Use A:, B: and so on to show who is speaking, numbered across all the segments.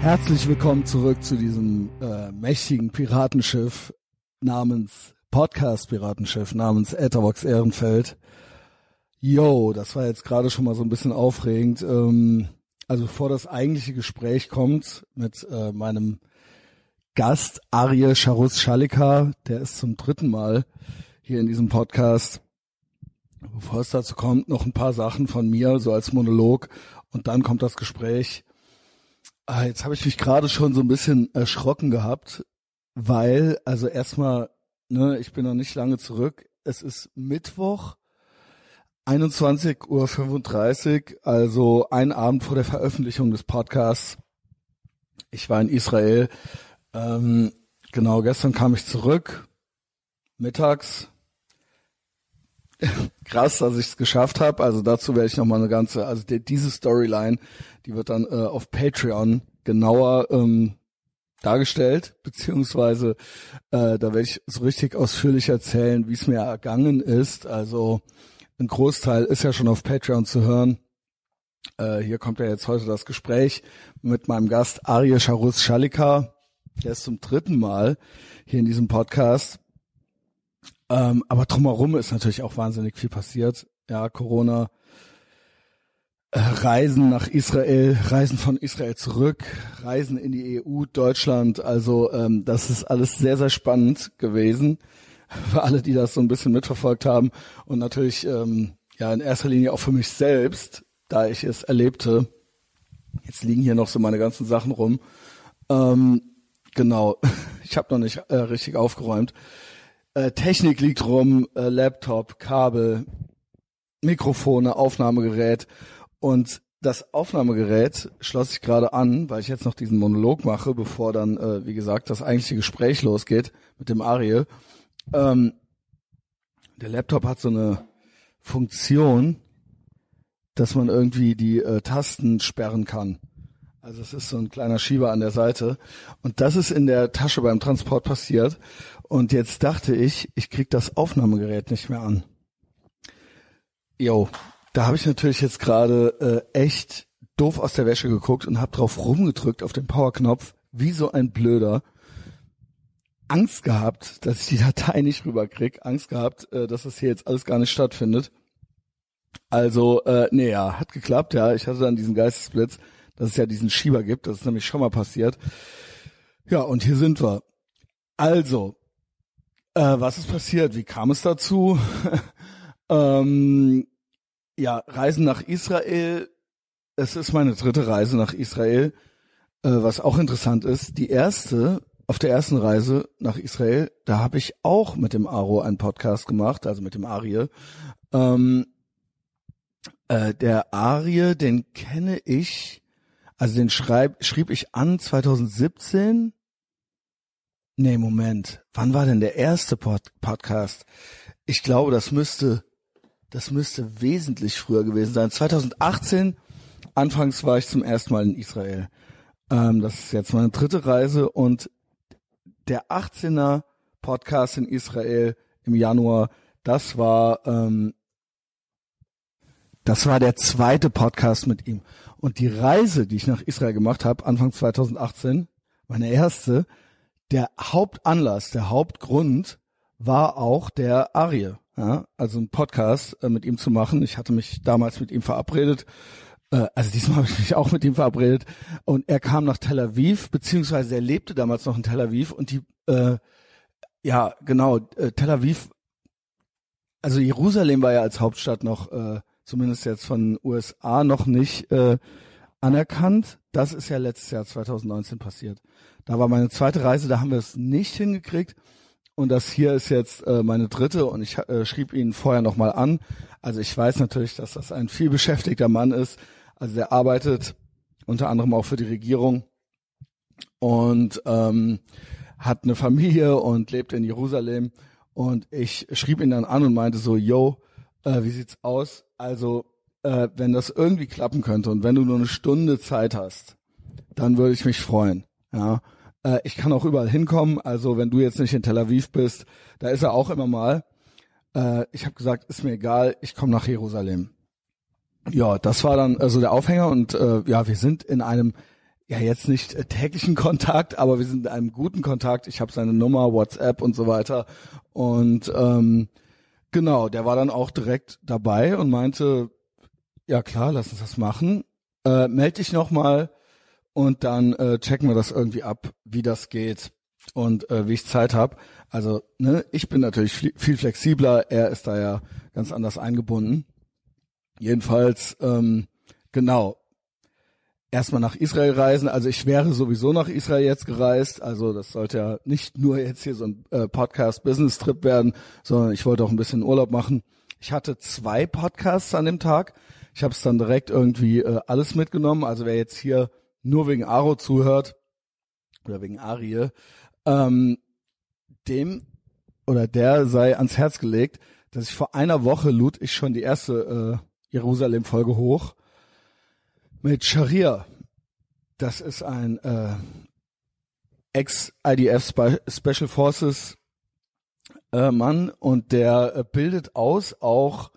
A: Herzlich willkommen zurück zu diesem äh, mächtigen Piratenschiff namens Podcast Piratenschiff namens Etherbox Ehrenfeld. Yo, das war jetzt gerade schon mal so ein bisschen aufregend. Ähm, also bevor das eigentliche Gespräch kommt mit äh, meinem Gast Arje Charus Schalika, der ist zum dritten Mal hier in diesem Podcast. Bevor es dazu kommt, noch ein paar Sachen von mir, so als Monolog und dann kommt das Gespräch. Ah, jetzt habe ich mich gerade schon so ein bisschen erschrocken gehabt, weil, also erstmal, ne, ich bin noch nicht lange zurück. Es ist Mittwoch, 21.35 Uhr, also ein Abend vor der Veröffentlichung des Podcasts. Ich war in Israel. Ähm, genau, gestern kam ich zurück, mittags. Krass, dass ich es geschafft habe. Also dazu werde ich noch mal eine ganze, also die, diese Storyline, die wird dann äh, auf Patreon genauer ähm, dargestellt, beziehungsweise äh, da werde ich so richtig ausführlich erzählen, wie es mir ergangen ist. Also ein Großteil ist ja schon auf Patreon zu hören. Äh, hier kommt ja jetzt heute das Gespräch mit meinem Gast Arje Charus Schalika. Der ist zum dritten Mal hier in diesem Podcast. Ähm, aber drumherum ist natürlich auch wahnsinnig viel passiert. Ja, Corona, äh, Reisen nach Israel, Reisen von Israel zurück, Reisen in die EU, Deutschland. Also ähm, das ist alles sehr, sehr spannend gewesen für alle, die das so ein bisschen mitverfolgt haben und natürlich ähm, ja in erster Linie auch für mich selbst, da ich es erlebte. Jetzt liegen hier noch so meine ganzen Sachen rum. Ähm, genau, ich habe noch nicht äh, richtig aufgeräumt. Äh, Technik liegt rum, äh, Laptop, Kabel, Mikrofone, Aufnahmegerät und das Aufnahmegerät schloss ich gerade an, weil ich jetzt noch diesen Monolog mache, bevor dann, äh, wie gesagt, das eigentliche Gespräch losgeht mit dem Arie. Ähm, der Laptop hat so eine Funktion, dass man irgendwie die äh, Tasten sperren kann. Also es ist so ein kleiner Schieber an der Seite. Und das ist in der Tasche beim Transport passiert. Und jetzt dachte ich, ich krieg das Aufnahmegerät nicht mehr an. Jo, da habe ich natürlich jetzt gerade äh, echt doof aus der Wäsche geguckt und habe drauf rumgedrückt auf den Powerknopf, wie so ein Blöder. Angst gehabt, dass ich die Datei nicht rüberkrieg, Angst gehabt, äh, dass das hier jetzt alles gar nicht stattfindet. Also, äh, nee, ja, hat geklappt, ja. Ich hatte dann diesen Geistesblitz, dass es ja diesen Schieber gibt. Das ist nämlich schon mal passiert. Ja, und hier sind wir. Also, äh, was ist passiert? Wie kam es dazu? ähm, ja, Reisen nach Israel. Es ist meine dritte Reise nach Israel. Äh, was auch interessant ist, die erste auf der ersten Reise nach Israel, da habe ich auch mit dem Aro einen Podcast gemacht, also mit dem Arie. Ähm, äh, der Arie, den kenne ich, also den schreib, schrieb ich an 2017. Nee, Moment. Wann war denn der erste Pod Podcast? Ich glaube, das müsste, das müsste wesentlich früher gewesen sein. 2018, anfangs war ich zum ersten Mal in Israel. Ähm, das ist jetzt meine dritte Reise und der 18er Podcast in Israel im Januar, das war ähm, das war der zweite Podcast mit ihm. Und die Reise, die ich nach Israel gemacht habe, Anfang 2018, meine erste, der Hauptanlass, der Hauptgrund war auch der Arie. Ja, also ein Podcast äh, mit ihm zu machen. Ich hatte mich damals mit ihm verabredet äh, also diesmal habe ich mich auch mit ihm verabredet und er kam nach Tel Aviv, beziehungsweise er lebte damals noch in Tel Aviv und die, äh, ja genau, äh, Tel Aviv, also Jerusalem war ja als Hauptstadt noch, äh, zumindest jetzt von USA noch nicht äh, anerkannt. Das ist ja letztes Jahr 2019 passiert. Da war meine zweite Reise, da haben wir es nicht hingekriegt. Und das hier ist jetzt äh, meine dritte und ich äh, schrieb ihn vorher nochmal an. Also ich weiß natürlich, dass das ein viel beschäftigter Mann ist, also der arbeitet unter anderem auch für die Regierung und ähm, hat eine Familie und lebt in Jerusalem. Und ich schrieb ihn dann an und meinte so, yo, äh, wie sieht's aus? Also, äh, wenn das irgendwie klappen könnte und wenn du nur eine Stunde Zeit hast, dann würde ich mich freuen. Ja, äh, ich kann auch überall hinkommen. Also, wenn du jetzt nicht in Tel Aviv bist, da ist er auch immer mal. Äh, ich habe gesagt, ist mir egal, ich komme nach Jerusalem ja, das war dann also der Aufhänger und äh, ja, wir sind in einem ja jetzt nicht äh, täglichen Kontakt, aber wir sind in einem guten Kontakt. Ich habe seine Nummer, WhatsApp und so weiter. Und ähm, genau, der war dann auch direkt dabei und meinte, ja klar, lass uns das machen. Äh, meld dich nochmal und dann äh, checken wir das irgendwie ab, wie das geht und äh, wie ich Zeit habe. Also ne, ich bin natürlich viel flexibler, er ist da ja ganz anders eingebunden. Jedenfalls, ähm, genau, erstmal nach Israel reisen. Also ich wäre sowieso nach Israel jetzt gereist. Also das sollte ja nicht nur jetzt hier so ein äh, Podcast-Business-Trip werden, sondern ich wollte auch ein bisschen Urlaub machen. Ich hatte zwei Podcasts an dem Tag. Ich habe es dann direkt irgendwie äh, alles mitgenommen. Also wer jetzt hier nur wegen Aro zuhört oder wegen Arie, ähm, dem oder der sei ans Herz gelegt, dass ich vor einer Woche lud ich schon die erste äh, Jerusalem-Folge hoch mit Sharia. Das ist ein äh, Ex-IDF Special Forces äh, Mann und der äh, bildet aus auch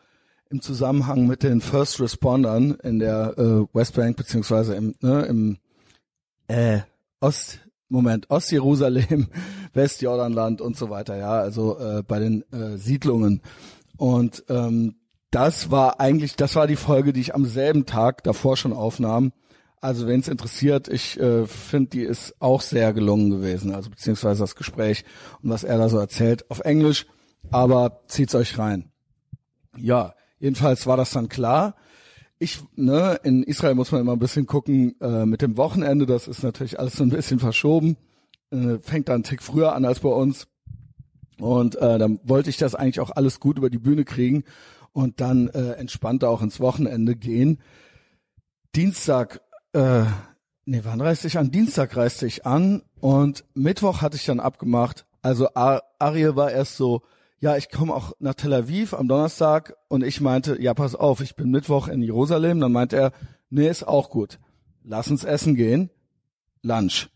A: im Zusammenhang mit den First Respondern in der äh, Westbank beziehungsweise im, ne, im äh, Ost Moment Ostjerusalem, Westjordanland und so weiter, ja, also äh, bei den äh, Siedlungen und ähm, das war eigentlich, das war die Folge, die ich am selben Tag davor schon aufnahm. Also wenn es interessiert, ich äh, finde, die ist auch sehr gelungen gewesen, also beziehungsweise das Gespräch und was er da so erzählt auf Englisch, aber zieht's euch rein. Ja, jedenfalls war das dann klar. Ich, ne, in Israel muss man immer ein bisschen gucken äh, mit dem Wochenende, das ist natürlich alles so ein bisschen verschoben, äh, fängt dann einen Tick früher an als bei uns. Und äh, dann wollte ich das eigentlich auch alles gut über die Bühne kriegen und dann äh, entspannter auch ins Wochenende gehen. Dienstag, äh, nee, wann reiste ich an? Dienstag reiste ich an und Mittwoch hatte ich dann abgemacht. Also Ar Ariel war erst so, ja, ich komme auch nach Tel Aviv am Donnerstag und ich meinte, ja, pass auf, ich bin Mittwoch in Jerusalem. Dann meinte er, nee, ist auch gut. Lass uns essen gehen. Lunch.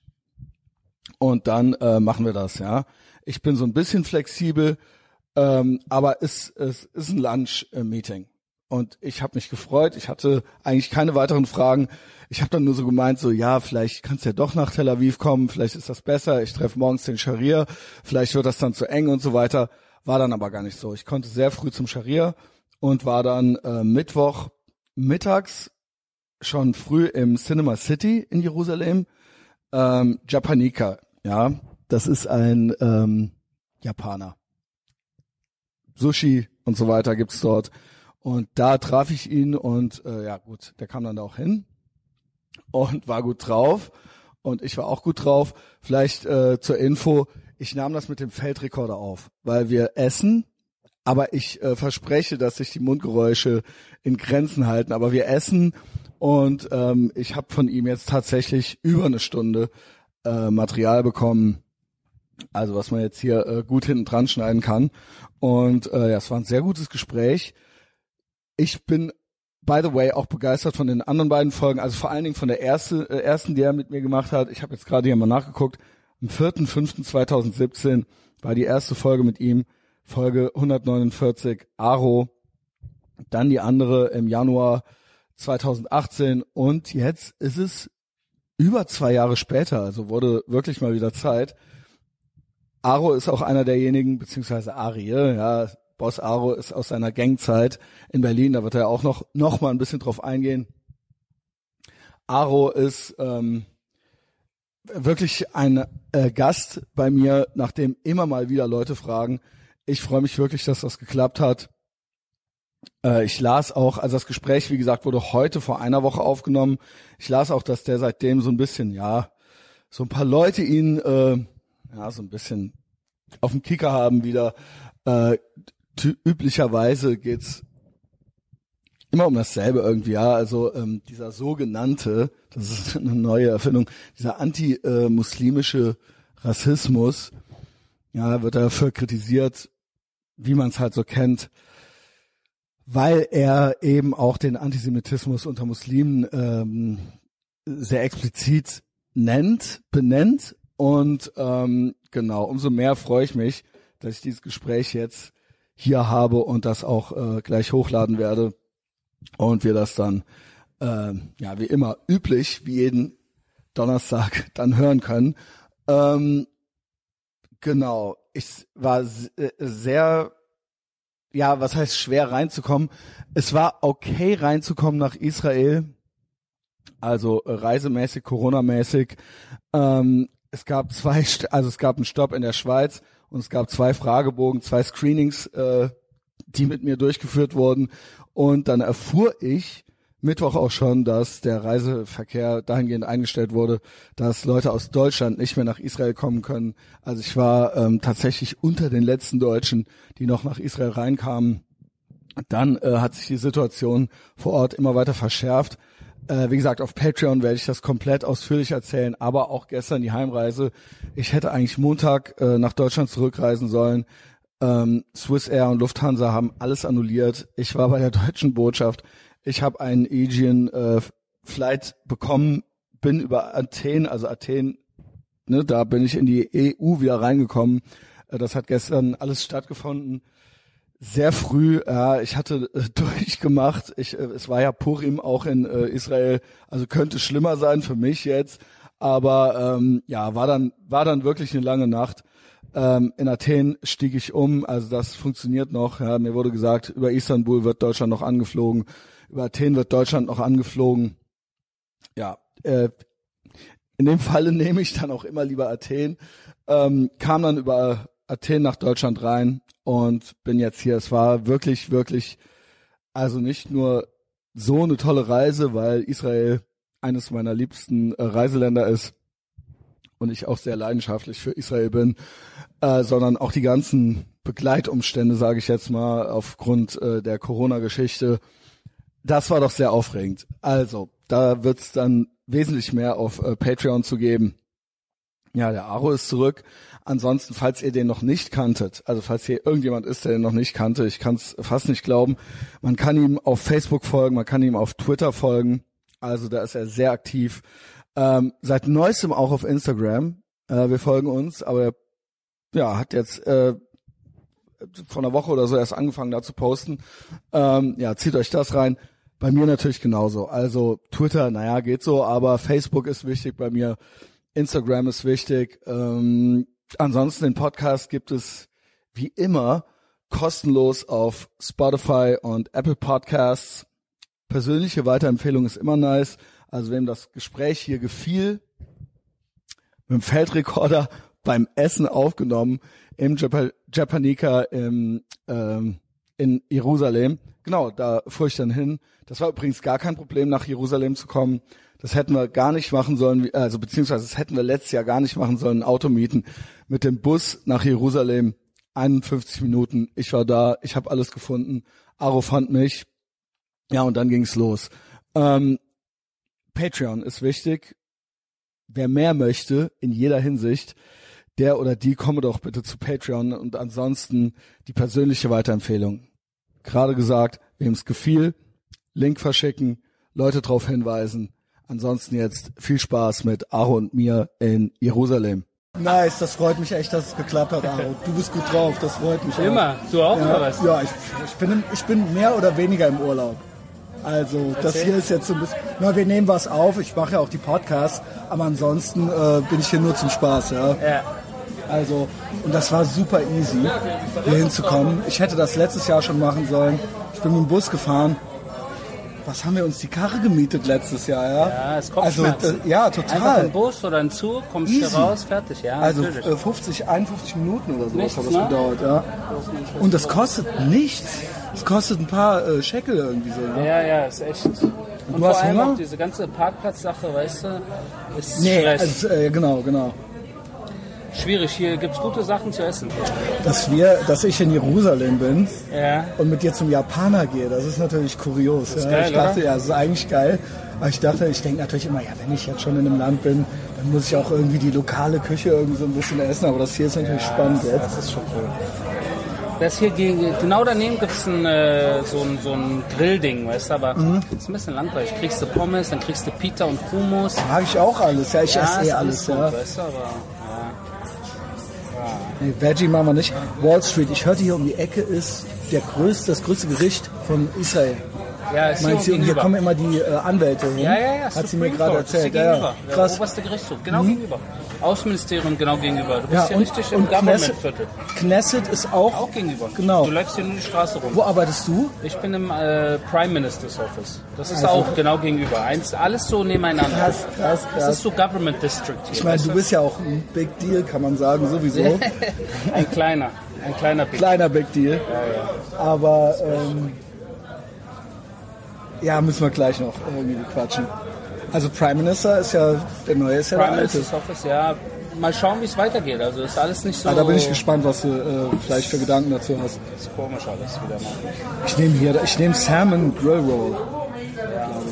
A: Und dann äh, machen wir das, ja. Ich bin so ein bisschen flexibel. Ähm, aber es, es ist ein Lunch-Meeting. Und ich habe mich gefreut. Ich hatte eigentlich keine weiteren Fragen. Ich habe dann nur so gemeint, so ja, vielleicht kannst du ja doch nach Tel Aviv kommen, vielleicht ist das besser. Ich treffe morgens den Scharia, vielleicht wird das dann zu eng und so weiter. War dann aber gar nicht so. Ich konnte sehr früh zum Scharia und war dann äh, Mittwoch mittags schon früh im Cinema City in Jerusalem. Ähm, Japanika, ja, das ist ein ähm, Japaner. Sushi und so weiter gibt's dort. Und da traf ich ihn und äh, ja gut, der kam dann da auch hin und war gut drauf und ich war auch gut drauf. Vielleicht äh, zur Info, ich nahm das mit dem Feldrekorder auf, weil wir essen, aber ich äh, verspreche, dass sich die Mundgeräusche in Grenzen halten. Aber wir essen und ähm, ich habe von ihm jetzt tatsächlich über eine Stunde äh, Material bekommen, also was man jetzt hier äh, gut hinten dran schneiden kann. Und äh, ja, es war ein sehr gutes Gespräch. Ich bin, by the way, auch begeistert von den anderen beiden Folgen, also vor allen Dingen von der erste, äh, ersten, die er mit mir gemacht hat. Ich habe jetzt gerade hier mal nachgeguckt. Am 4.5.2017 war die erste Folge mit ihm, Folge 149, Aro. Dann die andere im Januar 2018 und jetzt ist es über zwei Jahre später, also wurde wirklich mal wieder Zeit. Aro ist auch einer derjenigen, beziehungsweise Arie, ja, Boss Aro ist aus seiner Gangzeit in Berlin, da wird er auch noch, noch mal ein bisschen drauf eingehen. Aro ist ähm, wirklich ein äh, Gast bei mir, nachdem immer mal wieder Leute fragen. Ich freue mich wirklich, dass das geklappt hat. Äh, ich las auch, also das Gespräch, wie gesagt, wurde heute vor einer Woche aufgenommen. Ich las auch, dass der seitdem so ein bisschen, ja, so ein paar Leute ihn äh, ja, so ein bisschen auf dem Kicker haben wieder. Äh, üblicherweise geht's immer um dasselbe irgendwie, ja. Also ähm, dieser sogenannte, das ist eine neue Erfindung, dieser anti-muslimische Rassismus, ja, wird dafür kritisiert, wie man es halt so kennt, weil er eben auch den Antisemitismus unter Muslimen ähm, sehr explizit nennt, benennt und ähm, genau, umso mehr freue ich mich, dass ich dieses Gespräch jetzt hier habe und das auch äh, gleich hochladen werde und wir das dann, äh, ja, wie immer üblich, wie jeden Donnerstag dann hören können. Ähm, genau, ich war äh, sehr, ja, was heißt schwer reinzukommen? Es war okay reinzukommen nach Israel, also reisemäßig, Corona-mäßig. Ähm, es gab zwei, also es gab einen Stopp in der Schweiz und es gab zwei Fragebogen, zwei Screenings, äh, die mit mir durchgeführt wurden. Und dann erfuhr ich Mittwoch auch schon, dass der Reiseverkehr dahingehend eingestellt wurde, dass Leute aus Deutschland nicht mehr nach Israel kommen können. Also ich war ähm, tatsächlich unter den letzten Deutschen, die noch nach Israel reinkamen. Dann äh, hat sich die Situation vor Ort immer weiter verschärft. Äh, wie gesagt, auf Patreon werde ich das komplett ausführlich erzählen, aber auch gestern die Heimreise. Ich hätte eigentlich Montag äh, nach Deutschland zurückreisen sollen. Ähm, Swiss Air und Lufthansa haben alles annulliert. Ich war bei der deutschen Botschaft. Ich habe einen Aegean äh, Flight bekommen, bin über Athen, also Athen, ne, da bin ich in die EU wieder reingekommen. Äh, das hat gestern alles stattgefunden sehr früh, ja, ich hatte äh, durchgemacht. Ich, äh, es war ja Purim auch in äh, Israel, also könnte schlimmer sein für mich jetzt. Aber ähm, ja, war dann war dann wirklich eine lange Nacht. Ähm, in Athen stieg ich um, also das funktioniert noch. Ja, mir wurde gesagt, über Istanbul wird Deutschland noch angeflogen, über Athen wird Deutschland noch angeflogen. Ja, äh, in dem Falle nehme ich dann auch immer lieber Athen. Ähm, kam dann über Athen nach Deutschland rein und bin jetzt hier. Es war wirklich, wirklich, also nicht nur so eine tolle Reise, weil Israel eines meiner liebsten äh, Reiseländer ist und ich auch sehr leidenschaftlich für Israel bin, äh, sondern auch die ganzen Begleitumstände, sage ich jetzt mal, aufgrund äh, der Corona-Geschichte. Das war doch sehr aufregend. Also, da wird's dann wesentlich mehr auf äh, Patreon zu geben. Ja, der Aro ist zurück. Ansonsten, falls ihr den noch nicht kanntet, also falls hier irgendjemand ist, der den noch nicht kannte, ich kann es fast nicht glauben, man kann ihm auf Facebook folgen, man kann ihm auf Twitter folgen. Also da ist er sehr aktiv. Ähm, seit neuestem auch auf Instagram. Äh, wir folgen uns, aber er ja, hat jetzt äh, vor einer Woche oder so erst angefangen da zu posten. Ähm, ja, zieht euch das rein. Bei mir natürlich genauso. Also Twitter, naja, geht so, aber Facebook ist wichtig bei mir. Instagram ist wichtig. Ähm, Ansonsten den Podcast gibt es wie immer kostenlos auf Spotify und Apple Podcasts. Persönliche Weiterempfehlung ist immer nice. Also wem das Gespräch hier gefiel, mit dem Feldrekorder beim Essen aufgenommen im Jap Japanika im, ähm, in Jerusalem. Genau, da fuhr ich dann hin. Das war übrigens gar kein Problem, nach Jerusalem zu kommen. Das hätten wir gar nicht machen sollen, also beziehungsweise das hätten wir letztes Jahr gar nicht machen sollen, ein Auto mieten. Mit dem Bus nach Jerusalem, 51 Minuten. Ich war da, ich habe alles gefunden. Aro fand mich. Ja, und dann ging's los. Ähm, Patreon ist wichtig. Wer mehr möchte, in jeder Hinsicht, der oder die komme doch bitte zu Patreon und ansonsten die persönliche Weiterempfehlung. Gerade gesagt, wem es gefiel, Link verschicken, Leute darauf hinweisen, Ansonsten jetzt viel Spaß mit Aro und mir in Jerusalem. Nice, das freut mich echt, dass es geklappt hat, Aro. Du bist gut drauf, das freut mich.
B: Immer, auch. du auch
A: ja,
B: oder was?
A: Ja, ich, ich, bin, ich bin mehr oder weniger im Urlaub. Also Erzähl. das hier ist jetzt so ein bisschen, na, wir nehmen was auf, ich mache ja auch die Podcasts, aber ansonsten äh, bin ich hier nur zum Spaß, ja. ja. Also, und das war super easy, hier hinzukommen. Ich hätte das letztes Jahr schon machen sollen. Ich bin mit dem Bus gefahren, was haben wir uns die Karre gemietet letztes Jahr, ja?
B: Ja, es kommt
A: also, äh, ja, total. Einfach
B: ein Bus oder ein Zug, kommst Easy. hier raus, fertig, ja.
A: Also natürlich. 50, 51 Minuten oder sowas hat das ne? gedauert, ja. Und das kostet nichts. Es kostet ein paar äh, Shekel irgendwie so.
B: Ne? Ja, ja, ist echt. Und,
A: Und vor allem Hunger?
B: auch diese ganze Parkplatzsache, weißt du, ist
A: nee, also, äh, genau, genau
B: schwierig. Hier gibt es gute Sachen zu essen.
A: Dass wir, dass ich in Jerusalem bin ja. und mit dir zum Japaner gehe, das ist natürlich kurios.
B: Das
A: ja.
B: geil,
A: ich dachte, oder? ja, das ist eigentlich geil. Aber ich dachte, ich denke natürlich immer, ja, wenn ich jetzt schon in einem Land bin, dann muss ich auch irgendwie die lokale Küche irgendwie so ein bisschen essen. Aber das hier ist natürlich ja, spannend
B: das, jetzt. Das ist schon cool. Das hier genau daneben gibt es ein, äh, so ein, so ein Grillding, weißt du, aber mhm. ist ein bisschen langweilig. Kriegst du Pommes, dann kriegst du Pita und Hummus.
A: Mag ich auch alles, ja, ich ja, esse eh alles, alles gut, ja.
B: Weißt du, aber
A: Nee, Veggie machen wir nicht. Wall Street, ich hörte hier um die Ecke ist der größte, das größte Gericht von Israel.
B: Ja, ist hier
A: Meinst und hier
B: gegenüber.
A: kommen immer die äh, Anwälte hin?
B: Ja, ja, ja.
A: Hat sie
B: Supreme
A: mir gerade
B: hier
A: erzählt. Ja, ja.
B: Der
A: Krass. Mhm.
B: oberste Gerichtshof, genau gegenüber. Außenministerium genau gegenüber. Du bist
A: Ja, und,
B: richtig im Government-Viertel.
A: Knesset ist auch.
B: Auch gegenüber.
A: Genau.
B: Du läufst hier nur die Straße rum.
A: Wo arbeitest du?
B: Ich bin im äh, Prime Minister's Office. Das ist
A: Also-
B: auch genau gegenüber. Eins, alles so nebeneinander.
A: Krass, krass,
B: Das
A: krass.
B: ist so Government District hier.
A: Ich meine, du bist ja auch ein Big Deal, kann man sagen, sowieso.
B: ein kleiner, ein kleiner Big.
A: Kleiner Big Deal. Aber ähm, ja, müssen wir gleich noch irgendwie quatschen. Also Prime Minister ist ja, der neue ist ja
B: Prime
A: der alte.
B: Minister's Office, ja. Mal schauen, wie es weitergeht. Also ist alles nicht so.
A: Ah, da bin ich gespannt, was du äh, vielleicht für Gedanken dazu hast.
B: ist komisch alles wieder mal.
A: Ich nehme hier, ich nehme Salmon Grill Roll.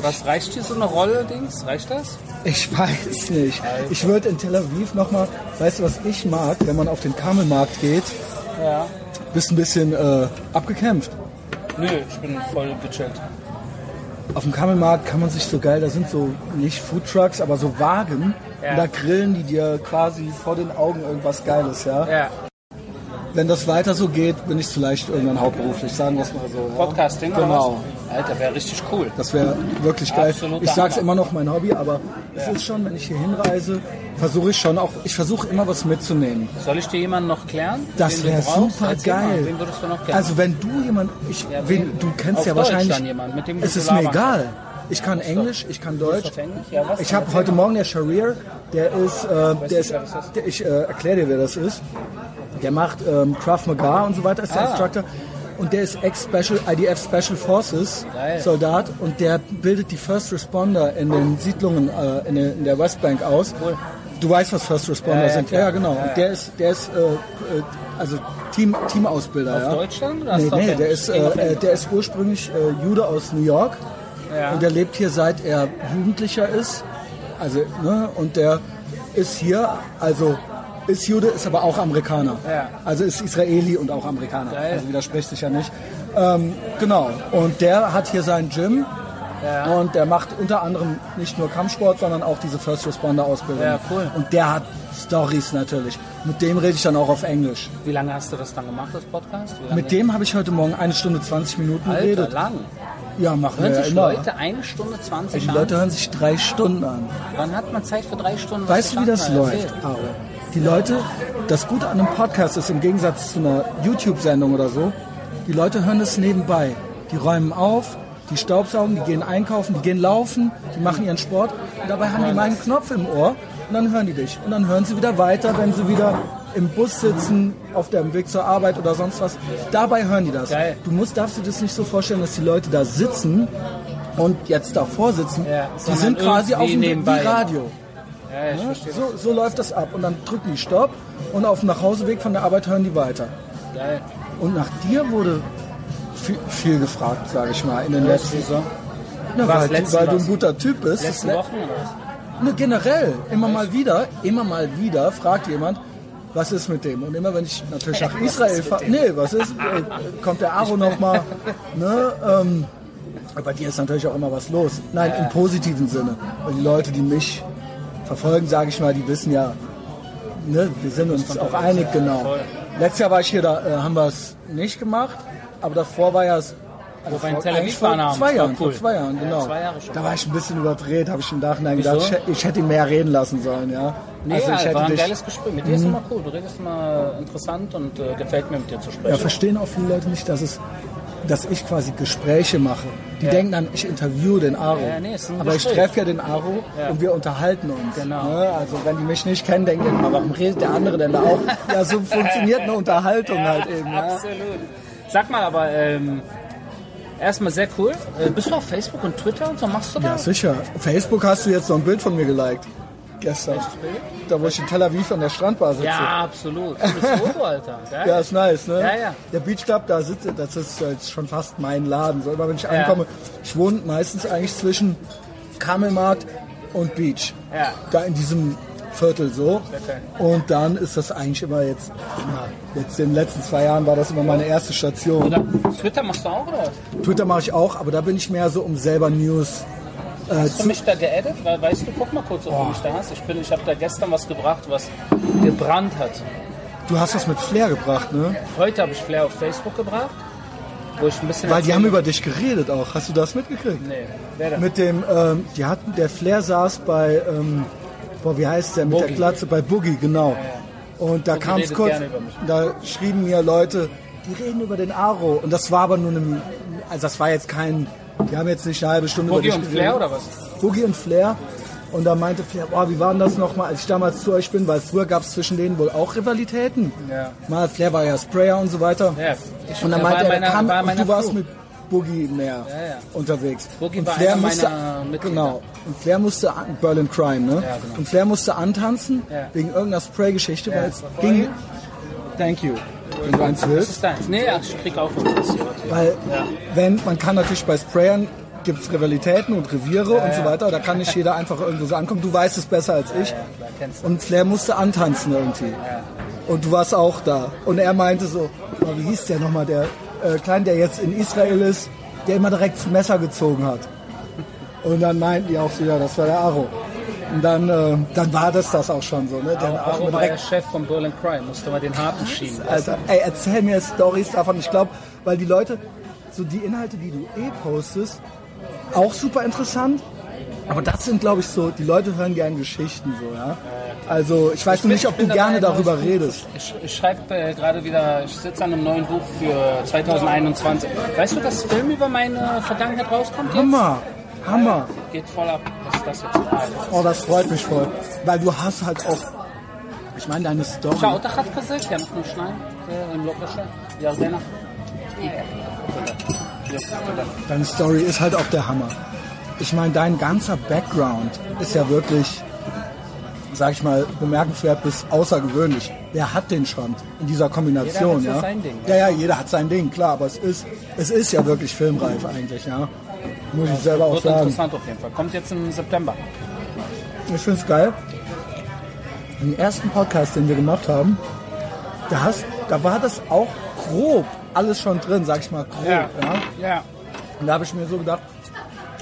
B: Was reicht dir so eine Rolle, Dings? Reicht das?
A: Ich weiß nicht. Ich würde in Tel Aviv nochmal, weißt du, was ich mag, wenn man auf den Kamelmarkt geht,
B: Ja.
A: bist ein bisschen äh, abgekämpft.
B: Nö, ich bin voll gechillt.
A: Auf dem Kamelmarkt kann man sich so geil, da sind so nicht Foodtrucks, aber so Wagen.
B: Ja.
A: Und da grillen die dir quasi vor den Augen irgendwas Geiles, ja.
B: Ja.
A: Wenn das weiter so geht, bin ich vielleicht irgendwann hauptberuflich, sagen wir es mal so. Ja?
B: Podcasting
A: Genau.
B: Alter, wäre richtig cool.
A: Das wäre wirklich geil.
B: Absoluter
A: ich sag's
B: Hammer.
A: immer noch mein Hobby, aber es ist schon, wenn ich hier hinreise, versuche ich schon auch, ich versuche immer was mitzunehmen.
B: Soll ich dir jemanden noch klären?
A: Das wäre super
B: Erzähl mal,
A: geil.
B: Wen würdest du noch?
A: Also wenn du jemand, ich,
B: Ja,
A: wen, du kennst ja
B: Deutsch
A: wahrscheinlich,
B: jemand, mit dem
A: es ist mir egal. Ich kann Englisch, ich kann Deutsch.
B: Ja,
A: Ich habe heute. Morgen der Sharir, der ist, äh, der ist. der, ich äh, erkläre dir, wer das ist. Der macht ähm, Krav Maga und so weiter, ist der
B: Ah.
A: Instructor. Und der ist Ex-Special, IDF Special Forces. Soldat und der bildet die First Responder in den Siedlungen äh, in, der, in der Westbank aus.
B: Cool.
A: Du weißt, was First Responder
B: Ja,
A: sind.
B: klar.
A: Ja, ja, genau. Und der ist, der ist, äh, äh, also Team, Teamausbilder.
B: Auf
A: ja.
B: Deutschland oder
A: Nee, nee, der ist, äh, der ist ursprünglich äh, Jude aus New York
B: Ja.
A: und der lebt hier seit er Jugendlicher ist. Also, ne, und der ist hier, also ist Jude, ist aber auch Amerikaner.
B: Ja.
A: Also ist Israeli und auch Amerikaner.
B: Geil.
A: Also widerspricht sich ja nicht. Ähm, genau. Und der hat hier sein Gym.
B: Ja.
A: Und der macht unter anderem nicht nur Kampfsport, sondern auch diese First Responder Ausbildung.
B: Ja, cool.
A: Und der hat Stories natürlich. Mit dem rede ich dann auch auf Englisch.
B: Wie lange hast du das dann gemacht, das Podcast?
A: Mit dem habe ich heute Morgen eine Stunde 20 Minuten
B: Alter,
A: geredet.
B: lang.
A: Ja, machen
B: Hören
A: wir ja
B: sich
A: immer.
B: Leute eine Stunde 20
A: Die? Leute hören sich drei Stunden an.
B: Wann hat man Zeit für drei Stunden?
A: Weißt du, wie das läuft,
B: Erzähl.
A: Die Leute, das Gute an einem Podcast ist im Gegensatz zu einer YouTube-Sendung oder so, die Leute hören es nebenbei. Die räumen auf, die staubsaugen, die gehen einkaufen, die gehen laufen, die machen ihren Sport und dabei haben die meinen Knopf im Ohr und dann hören die dich. Und dann hören sie wieder weiter, wenn sie wieder im Bus sitzen, auf dem Weg zur Arbeit oder sonst was. Dabei hören die das.
B: Geil.
A: Du musst, darfst dir das nicht so vorstellen, dass die Leute da sitzen und jetzt davor sitzen.
B: Ja,
A: die sind quasi auf dem Radio.
B: Ja, ich
A: Ne?
B: verstehe.
A: So, so läuft das ab. Und dann drücken die Stopp und auf dem Nachhauseweg von der Arbeit hören die weiter.
B: Geil.
A: Und nach dir wurde viel, viel gefragt, sage ich mal, in den letzten
B: Wieso?
A: Na, weil, du- weil du ein guter Typ bist.
B: Letzten Wochen oder was?
A: Ne, generell, immer mal wieder, immer mal wieder fragt jemand, was ist mit dem? Und immer wenn ich natürlich nach Israel fahre, nee, was ist, äh, kommt der Aro nochmal, ne, ähm, bei dir ist natürlich auch immer was los. Nein, im positiven Sinne. Weil die Leute, die mich verfolgen, sage ich mal, die wissen ja, ne, wir sind uns auch einig, genau.
B: voll.
A: Letztes Jahr war ich hier, da äh, haben wir es nicht gemacht, aber davor war ja es
B: Wo wir in
A: vor-
B: Tel Aviv
A: eigentlich vor
B: waren haben.
A: zwei Jahren, vor
B: cool.
A: zwei Jahren,
B: Ja,
A: genau.
B: zwei Jahre schon.
A: Da war ich ein bisschen überdreht, habe ich im Nachhinein
B: Wieso?
A: gedacht, ich, hätte- ich hätte ihn mehr reden lassen sollen, ja.
B: Nee,
A: also ich
B: Alter,
A: hätte
B: war ein
A: dich, Mhm.
B: geiles Gespräch. Mit dir ist immer cool. Du redest immer interessant und äh, gefällt mir, mit dir zu sprechen.
A: ja, verstehen auch viele Leute nicht, dass es dass ich quasi Gespräche mache. Die
B: Ja.
A: denken dann, ich interviewe den Aro.
B: Ja, nee,
A: Aber ich
B: Gespräch.
A: treffe ja den Aro
B: Ja.
A: und wir unterhalten uns.
B: Genau.
A: Ne? Also wenn die mich nicht kennen, denken die warum redet der andere denn da auch? ja, so funktioniert eine Unterhaltung halt eben. Ja.
B: Absolut. Sag mal aber, ähm, erstmal sehr cool. Äh, bist du auf Facebook und Twitter und so? Machst du
A: ja,
B: das?
A: sicher. Auf Facebook hast du jetzt noch ein Bild von mir geliked. Gestern. Da, wo ich in Tel Aviv an der Strandbar sitze.
B: Ja, absolut. Cooles Foto, Alter. Geil.
A: Ja, ist nice, ne?
B: Ja, ja.
A: Der Beach Club, da sitze, das ist jetzt schon fast mein Laden. So immer wenn ich ankomme, ich wohne meistens eigentlich zwischen Kamelmarkt und Beach.
B: Ja.
A: Da in diesem Viertel so. Und dann ist das eigentlich immer jetzt, jetzt in den letzten zwei Jahren war das immer meine erste Station.
B: Oder Twitter machst du auch, oder was?
A: Twitter mache ich auch, aber da bin ich mehr so um selber News
B: Hast du mich da geedit? Weil, weißt du, guck mal kurz, ob
A: Oh.
B: du mich da hast. Ich, bin- ich habe da gestern was gebracht, was gebrannt hat.
A: Du hast das mit Flair gebracht, ne?
B: Heute habe ich Flair auf Facebook gebracht. wo ich ein bisschen...
A: Weil die haben über dich geredet auch. Hast du das mitgekriegt?
B: Nee, wer denn?
A: Mit dem, ähm, die hatten, der Flair saß bei, ähm, boah, wie heißt der, mit der
B: Boogie.
A: Glatze, bei Boogie, genau. Und da kam es kurz, da schrieben mir Leute, die reden über den Aro. Und das war aber nur eine, also das war jetzt kein, die haben jetzt nicht eine halbe Stunde
B: Boogie
A: über
B: und Flair oder was?
A: Boogie und Flair. Und da meinte Flair, boah, wie war denn das nochmal, als ich damals zu euch bin, weil früher gab es zwischen denen wohl auch Rivalitäten.
B: Ja.
A: Mal Flair war ja Sprayer und so weiter.
B: Ja, ich-
A: und dann meinte er,
B: meiner-
A: kam, und du warst
B: Crew.
A: mit Boogie mehr
B: Ja, ja.
A: unterwegs.
B: Boogie
A: und
B: war
A: Flair
B: einer
A: musste, genau. Und Flair musste an, Berlin Crime, ne?
B: Ja, genau.
A: Und Flair musste antanzen wegen irgendeiner Spray-Geschichte, weil es ging. Thank you. Wenn du eins
B: Das
A: willst.
B: ist deins. Nee, ja, ich krieg auch was.
A: Weil, wenn, man kann natürlich bei Sprayern gibt es Rivalitäten und Reviere und so weiter. Da kann nicht jeder einfach irgendwo so ankommen. Du weißt es besser als ich. Und Flair musste antanzen irgendwie. Und du warst auch da. Und er meinte so, oh, wie hieß der nochmal, der äh, Kleine, der jetzt in Israel ist, der immer direkt das Messer gezogen hat. Und dann meinten die auch so, ja, das war der Aro. Und dann, äh, dann war das das auch schon so. Ne? Der auch
B: war der Chef von Berlin Crime, musste mal den Harten schieben.
A: Alter, ey, erzähl mir Stories davon. Ich glaube, weil die Leute, so die Inhalte, die du eh postest, auch super interessant. Aber das sind, glaube ich, so, die Leute hören gerne Geschichten so, ja. Also ich weiß nur nicht, ob du
B: bin
A: gerne darüber redest.
B: Ich, ich schreibe äh, gerade wieder, ich sitze an einem neuen Buch für 2021. Weißt du, dass Film über meine Vergangenheit rauskommt jetzt?
A: Hammer.
B: Geht voll ab, was das jetzt ist.
A: Oh, das freut mich voll. Weil du hast halt auch, ich meine, deine Story.
B: Schau, das hat gesagt, ja, noch einen Schneid äh, im Lokasche. Ja, sehr nach.
A: Deine Story ist halt auch der Hammer. Ich meine, dein ganzer Background ist ja wirklich, sag ich mal, bemerkenswert bis außergewöhnlich. Wer hat den schon in dieser Kombination?
B: Jeder hat
A: ja?
B: sein Ding,
A: ja, ja, jeder hat sein Ding, klar, aber es ist, es ist ja wirklich filmreif eigentlich, ja. Muss ich selber auch
B: Wird
A: sagen.
B: interessant auf jeden Fall. Kommt jetzt im September.
A: Ich finde es geil. Im ersten Podcast, den wir gemacht haben, da, hast, da war das auch grob alles schon drin, sag ich mal grob. Ja.
B: Ja.
A: Und da habe ich mir so gedacht,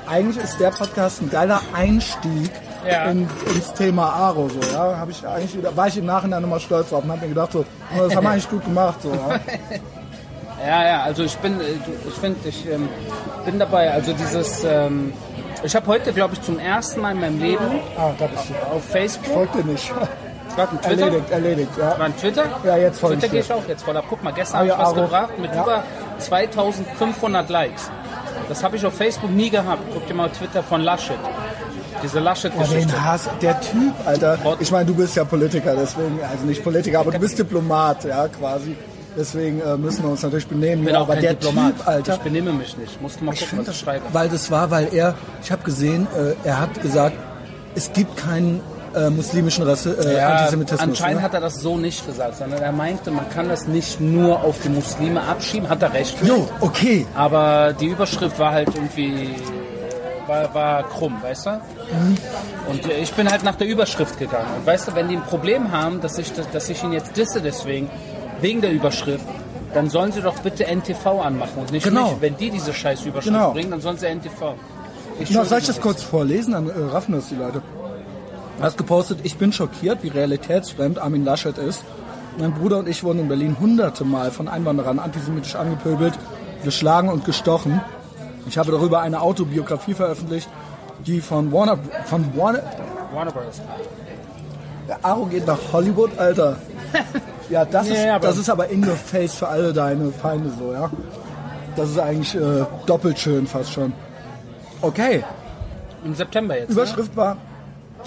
A: eigentlich ist der Podcast ein geiler Einstieg
B: Ja.
A: in, ins Thema Aro. So, ja? Hab ich eigentlich, da war ich im Nachhinein nochmal stolz drauf und habe mir gedacht, so, oh, das haben wir eigentlich gut gemacht. So, ja?
B: Ja, ja, also ich bin, äh, ich finde, ich ähm, bin dabei. Also dieses, ähm, ich habe heute, glaube ich, zum ersten Mal in meinem Leben
A: Ah, da bist du.
B: auf Facebook,
A: dir nicht.
B: war ein Twitter,
A: erledigt, erledigt. Ja.
B: war ein Twitter?
A: Ja, jetzt folge
B: Twitter gehe ich auch jetzt voll ab. Guck mal, gestern
A: Ah,
B: habe ich
A: ja,
B: was
A: Aro.
B: gebracht mit
A: Ja.
B: über 2500 Likes. Das habe ich auf Facebook nie gehabt. Guck dir mal Twitter von Laschet. Diese
A: Oh,
B: Laschet-Geschichte.
A: den Hass, der Typ, Alter. Ich meine, du bist ja Politiker, deswegen, also nicht Politiker, aber du bist Diplomat, ja, quasi. Deswegen äh, müssen wir uns natürlich benehmen.
B: ich bin
A: ja,
B: auch
A: aber der
B: Diplomat.
A: Typ, Alter.
B: Ich benehme mich nicht. Musst du mal
A: Ich
B: gucken, was ich
A: das,
B: schreibe.
A: weil das war, weil er, ich habe gesehen, äh, er hat gesagt, es gibt keinen äh, muslimischen Rasse, äh,
B: Ja,
A: Antisemitismus.
B: anscheinend
A: ne?
B: hat er das so nicht gesagt, sondern er meinte, man kann das nicht nur auf die Muslime abschieben, hat er recht.
A: Jo, okay.
B: Aber die Überschrift war halt irgendwie, war, war krumm, weißt du?
A: Mhm.
B: Und äh, ich bin halt nach der Überschrift gegangen. Und weißt du, wenn die ein Problem haben, dass ich, dass ich ihn jetzt disse deswegen, wegen der Überschrift, dann sollen sie doch bitte NTV anmachen und nicht
A: Genau.
B: mich. Wenn die diese scheiß Überschrift
A: Genau.
B: bringen, dann sollen sie NTV. Ich
A: Na, soll ich das kurz vorlesen? Dann äh, raffen das die Leute. Du hast gepostet, ich bin schockiert, wie realitätsfremd Armin Laschet ist. Mein Bruder und ich wurden in Berlin hunderte Mal von Einwanderern antisemitisch angepöbelt, geschlagen und gestochen. Ich habe darüber eine Autobiografie veröffentlicht, die von Warner, von Warner,
B: Warner Bros.
A: der Aro geht nach Hollywood, Alter. Ja, das,
B: Nee,
A: ist,
B: aber-
A: das ist aber in your face für alle deine Feinde so, ja. Das ist eigentlich äh, doppelt schön fast schon. Okay,
B: Im September jetzt. Ne?
A: Überschrift war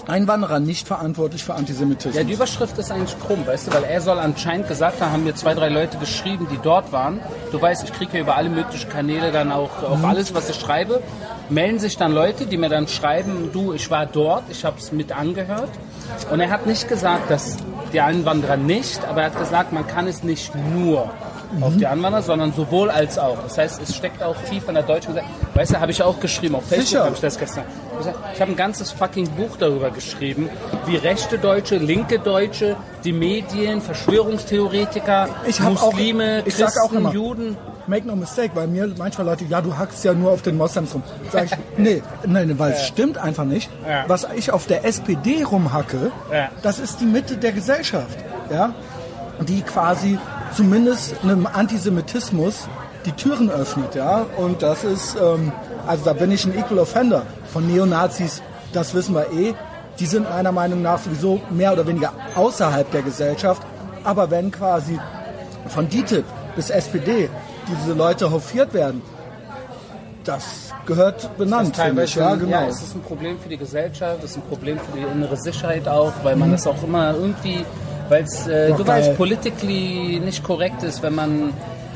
A: Einwanderer nicht verantwortlich für Antisemitismus.
B: Ja, die Überschrift ist eigentlich krumm, weißt du, weil er soll anscheinend gesagt haben, haben mir zwei, drei Leute geschrieben, die dort waren. Du weißt, ich kriege ja über alle möglichen Kanäle dann auch auf alles, was ich schreibe, melden sich dann Leute, die mir dann schreiben, du, ich war dort, ich habe es mit angehört. Und er hat nicht gesagt, dass die Einwanderer nicht, aber er hat gesagt, man kann es nicht nur auf die Einwanderer, sondern sowohl als auch. Das heißt, es steckt auch tief in der deutschen Gesellschaft. Weißt du, habe ich auch geschrieben, auf Facebook habe ich das gestern. Ich habe ein ganzes fucking Buch darüber geschrieben, wie rechte Deutsche, linke Deutsche, die Medien, Verschwörungstheoretiker,
A: hab auch-
B: Muslime,
A: ich
B: Christen,
A: auch immer,
B: Juden.
A: Make no mistake, weil mir manchmal Leute, ja, du hackst ja nur auf den Moslems rum. Sag ich, nee, nein, weil es stimmt einfach nicht.
B: Ja.
A: Was ich auf der SPD rumhacke,
B: Ja.
A: das ist die Mitte der Gesellschaft, ja, die quasi zumindest einem Antisemitismus die Türen öffnet, ja. Und das ist, ähm, also da bin ich ein Equal Offender von Neonazis. Das wissen wir eh. Die sind meiner Meinung nach sowieso mehr oder weniger außerhalb der Gesellschaft. Aber wenn quasi von DITIB bis SPD diese Leute hofiert werden, das gehört benannt,
B: Das
A: finde ich.
B: teilweise,
A: Ja, genau.
B: ja, es ist ein Problem für die Gesellschaft, es ist ein Problem für die innere Sicherheit auch, weil man das auch immer irgendwie, weil es, äh, du weißt, politically nicht korrekt ist, wenn man,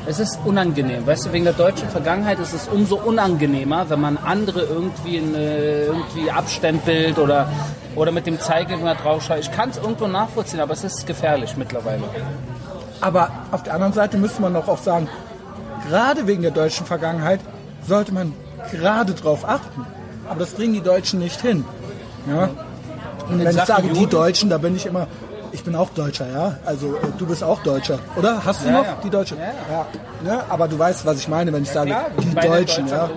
B: es ist unangenehm, weißt du, wegen der deutschen Vergangenheit ist es umso unangenehmer, wenn man andere irgendwie, in, äh, irgendwie abstempelt oder, oder mit dem Zeigefinger draufschaut. Ich kann es irgendwo nachvollziehen, aber es ist gefährlich mittlerweile.
A: Aber auf der anderen Seite müsste man doch auch sagen, gerade wegen der deutschen Vergangenheit sollte man gerade drauf achten. Aber das kriegen die Deutschen nicht hin. Ja? Und wenn ich sage die Deutschen, da bin ich immer, ich bin auch Deutscher, ja. Also äh, du bist auch Deutscher, oder? Hast du
B: Ja,
A: noch
B: ja.
A: die Deutschen?
B: Ja,
A: Ne? Aber du weißt, was ich meine, wenn ich sage
B: Klar,
A: die Deutschen, ja.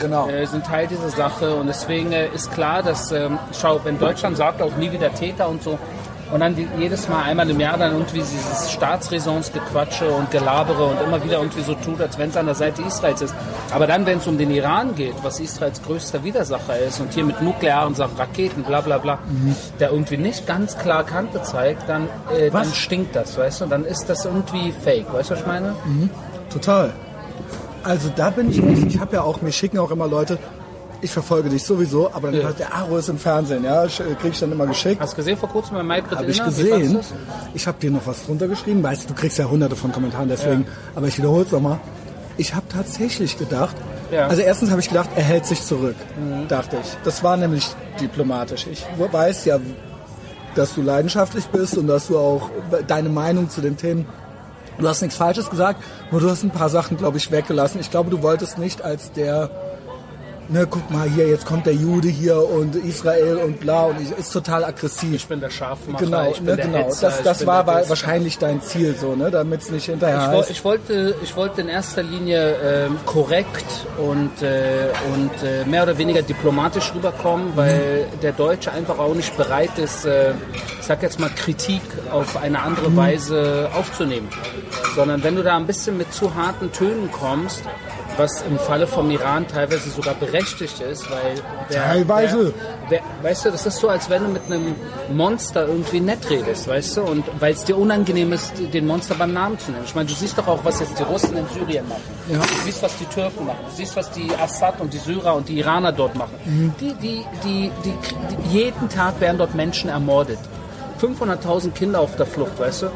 A: Genau.
B: äh, sind Teil dieser Sache und deswegen äh, ist klar, dass, ähm, schau, wenn Deutschland sagt auch nie wieder Täter und so und dann jedes Mal einmal im Jahr dann irgendwie dieses Staatsräsonsgequatsche und Gelabere und immer wieder irgendwie so tut, als wenn es an der Seite Israels ist. Aber dann, wenn es um den Iran geht, was Israels größter Widersacher ist und hier mit nuklearen Sachen, Raketen, bla bla bla, der irgendwie nicht ganz klar Kante zeigt, dann, äh, dann stinkt das, weißt du, und dann ist das irgendwie fake, weißt du, was ich meine?
A: Total. Also da bin ich echt, ich habe ja auch, mir schicken auch immer Leute, ich verfolge dich sowieso, aber dann
B: Ja.
A: der Aro ist im Fernsehen, ja, kriege ich dann immer geschickt.
B: Hast du gesehen vor kurzem bei MyBrit
A: Habe ich gesehen. Ich habe dir noch was drunter geschrieben. Weißt du, du kriegst ja hunderte von Kommentaren, deswegen. Aber ich wiederhole es nochmal. Ich habe tatsächlich gedacht,
B: Ja. Mhm.
A: also erstens habe ich gedacht, er hält sich zurück, dachte ich. Das war nämlich diplomatisch. Ich weiß ja, dass du leidenschaftlich bist und dass du auch deine Meinung zu den Themen, du hast nichts Falsches gesagt, nur du hast ein paar Sachen, glaube ich, weggelassen. Ich glaube, du wolltest nicht als der ne, guck mal hier, jetzt kommt der Jude hier und Israel und bla und ich, ist total aggressiv.
B: Ich bin der Scharfmacher,
A: Genau,
B: ich bin
A: ne,
B: der
A: genau.
B: Hetzer,
A: das das war wahrscheinlich dein Ziel, so, ne, damit es nicht hinterher
B: Ich, ich, wollte, ich wollte in erster Linie ähm, korrekt und, äh, und äh, mehr oder weniger diplomatisch rüberkommen, weil der Deutsche einfach auch nicht bereit ist, äh, ich sag jetzt mal, Kritik auf eine andere Weise aufzunehmen. Sondern wenn du da ein bisschen mit zu harten Tönen kommst, was im Falle vom Iran teilweise sogar berechtigt ist, weil der,
A: Teilweise.
B: der, der, weißt du, das ist so, als wenn du mit einem Monster irgendwie nett redest, weißt du, und weil es dir unangenehm ist, den Monster beim Namen zu nennen. Ich meine, du siehst doch auch, was jetzt die Russen in Syrien machen.
A: Ja.
B: Du siehst, was die Türken machen. Du siehst, was die Assad und die Syrer und die Iraner dort machen.
A: Mhm.
B: Die, die, die, die, die, jeden Tag werden dort Menschen ermordet. 500.000 Kinder auf der Flucht, weißt du?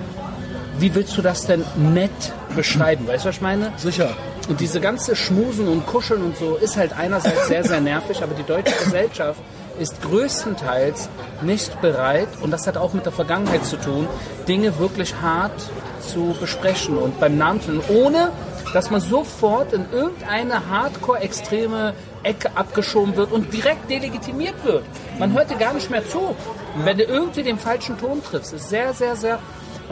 B: Wie willst du das denn nett beschreiben? Weißt du, was ich meine?
A: Sicher.
B: Und diese ganze Schmusen und Kuscheln und so ist halt einerseits sehr, sehr nervig, aber die deutsche Gesellschaft ist größtenteils nicht bereit, und das hat auch mit der Vergangenheit zu tun, Dinge wirklich hart zu besprechen und beim Namen zu nennen, ohne dass man sofort in irgendeine hardcore-extreme Ecke abgeschoben wird und direkt delegitimiert wird. Man hört dir gar nicht mehr zu. Wenn du irgendwie den falschen Ton triffst, ist sehr, sehr, sehr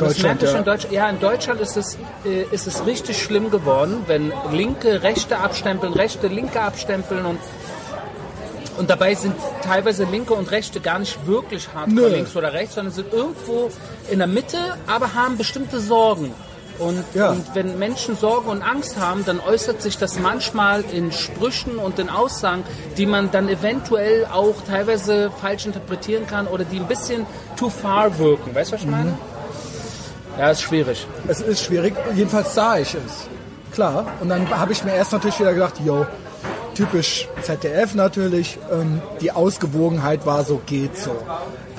A: Deutschland, ja.
B: in Deutschland. Ja, in Deutschland ist es, äh, ist es richtig schlimm geworden, wenn Linke Rechte abstempeln, Rechte Linke abstempeln und und dabei sind teilweise Linke und Rechte gar nicht wirklich
A: Nö.
B: links oder rechts, sondern sind irgendwo in der Mitte, aber haben bestimmte Sorgen. Und,
A: Ja.
B: und wenn Menschen Sorge und Angst haben, dann äußert sich das manchmal in Sprüchen und in Aussagen, die man dann eventuell auch teilweise falsch interpretieren kann oder die ein bisschen too far wirken. Weißt du, was ich meine? Ja, ist schwierig.
A: Es ist schwierig, jedenfalls sah ich es. Klar. Und dann habe ich mir erst natürlich wieder gedacht, yo, typisch ZDF natürlich, ähm, die Ausgewogenheit war so, geht so.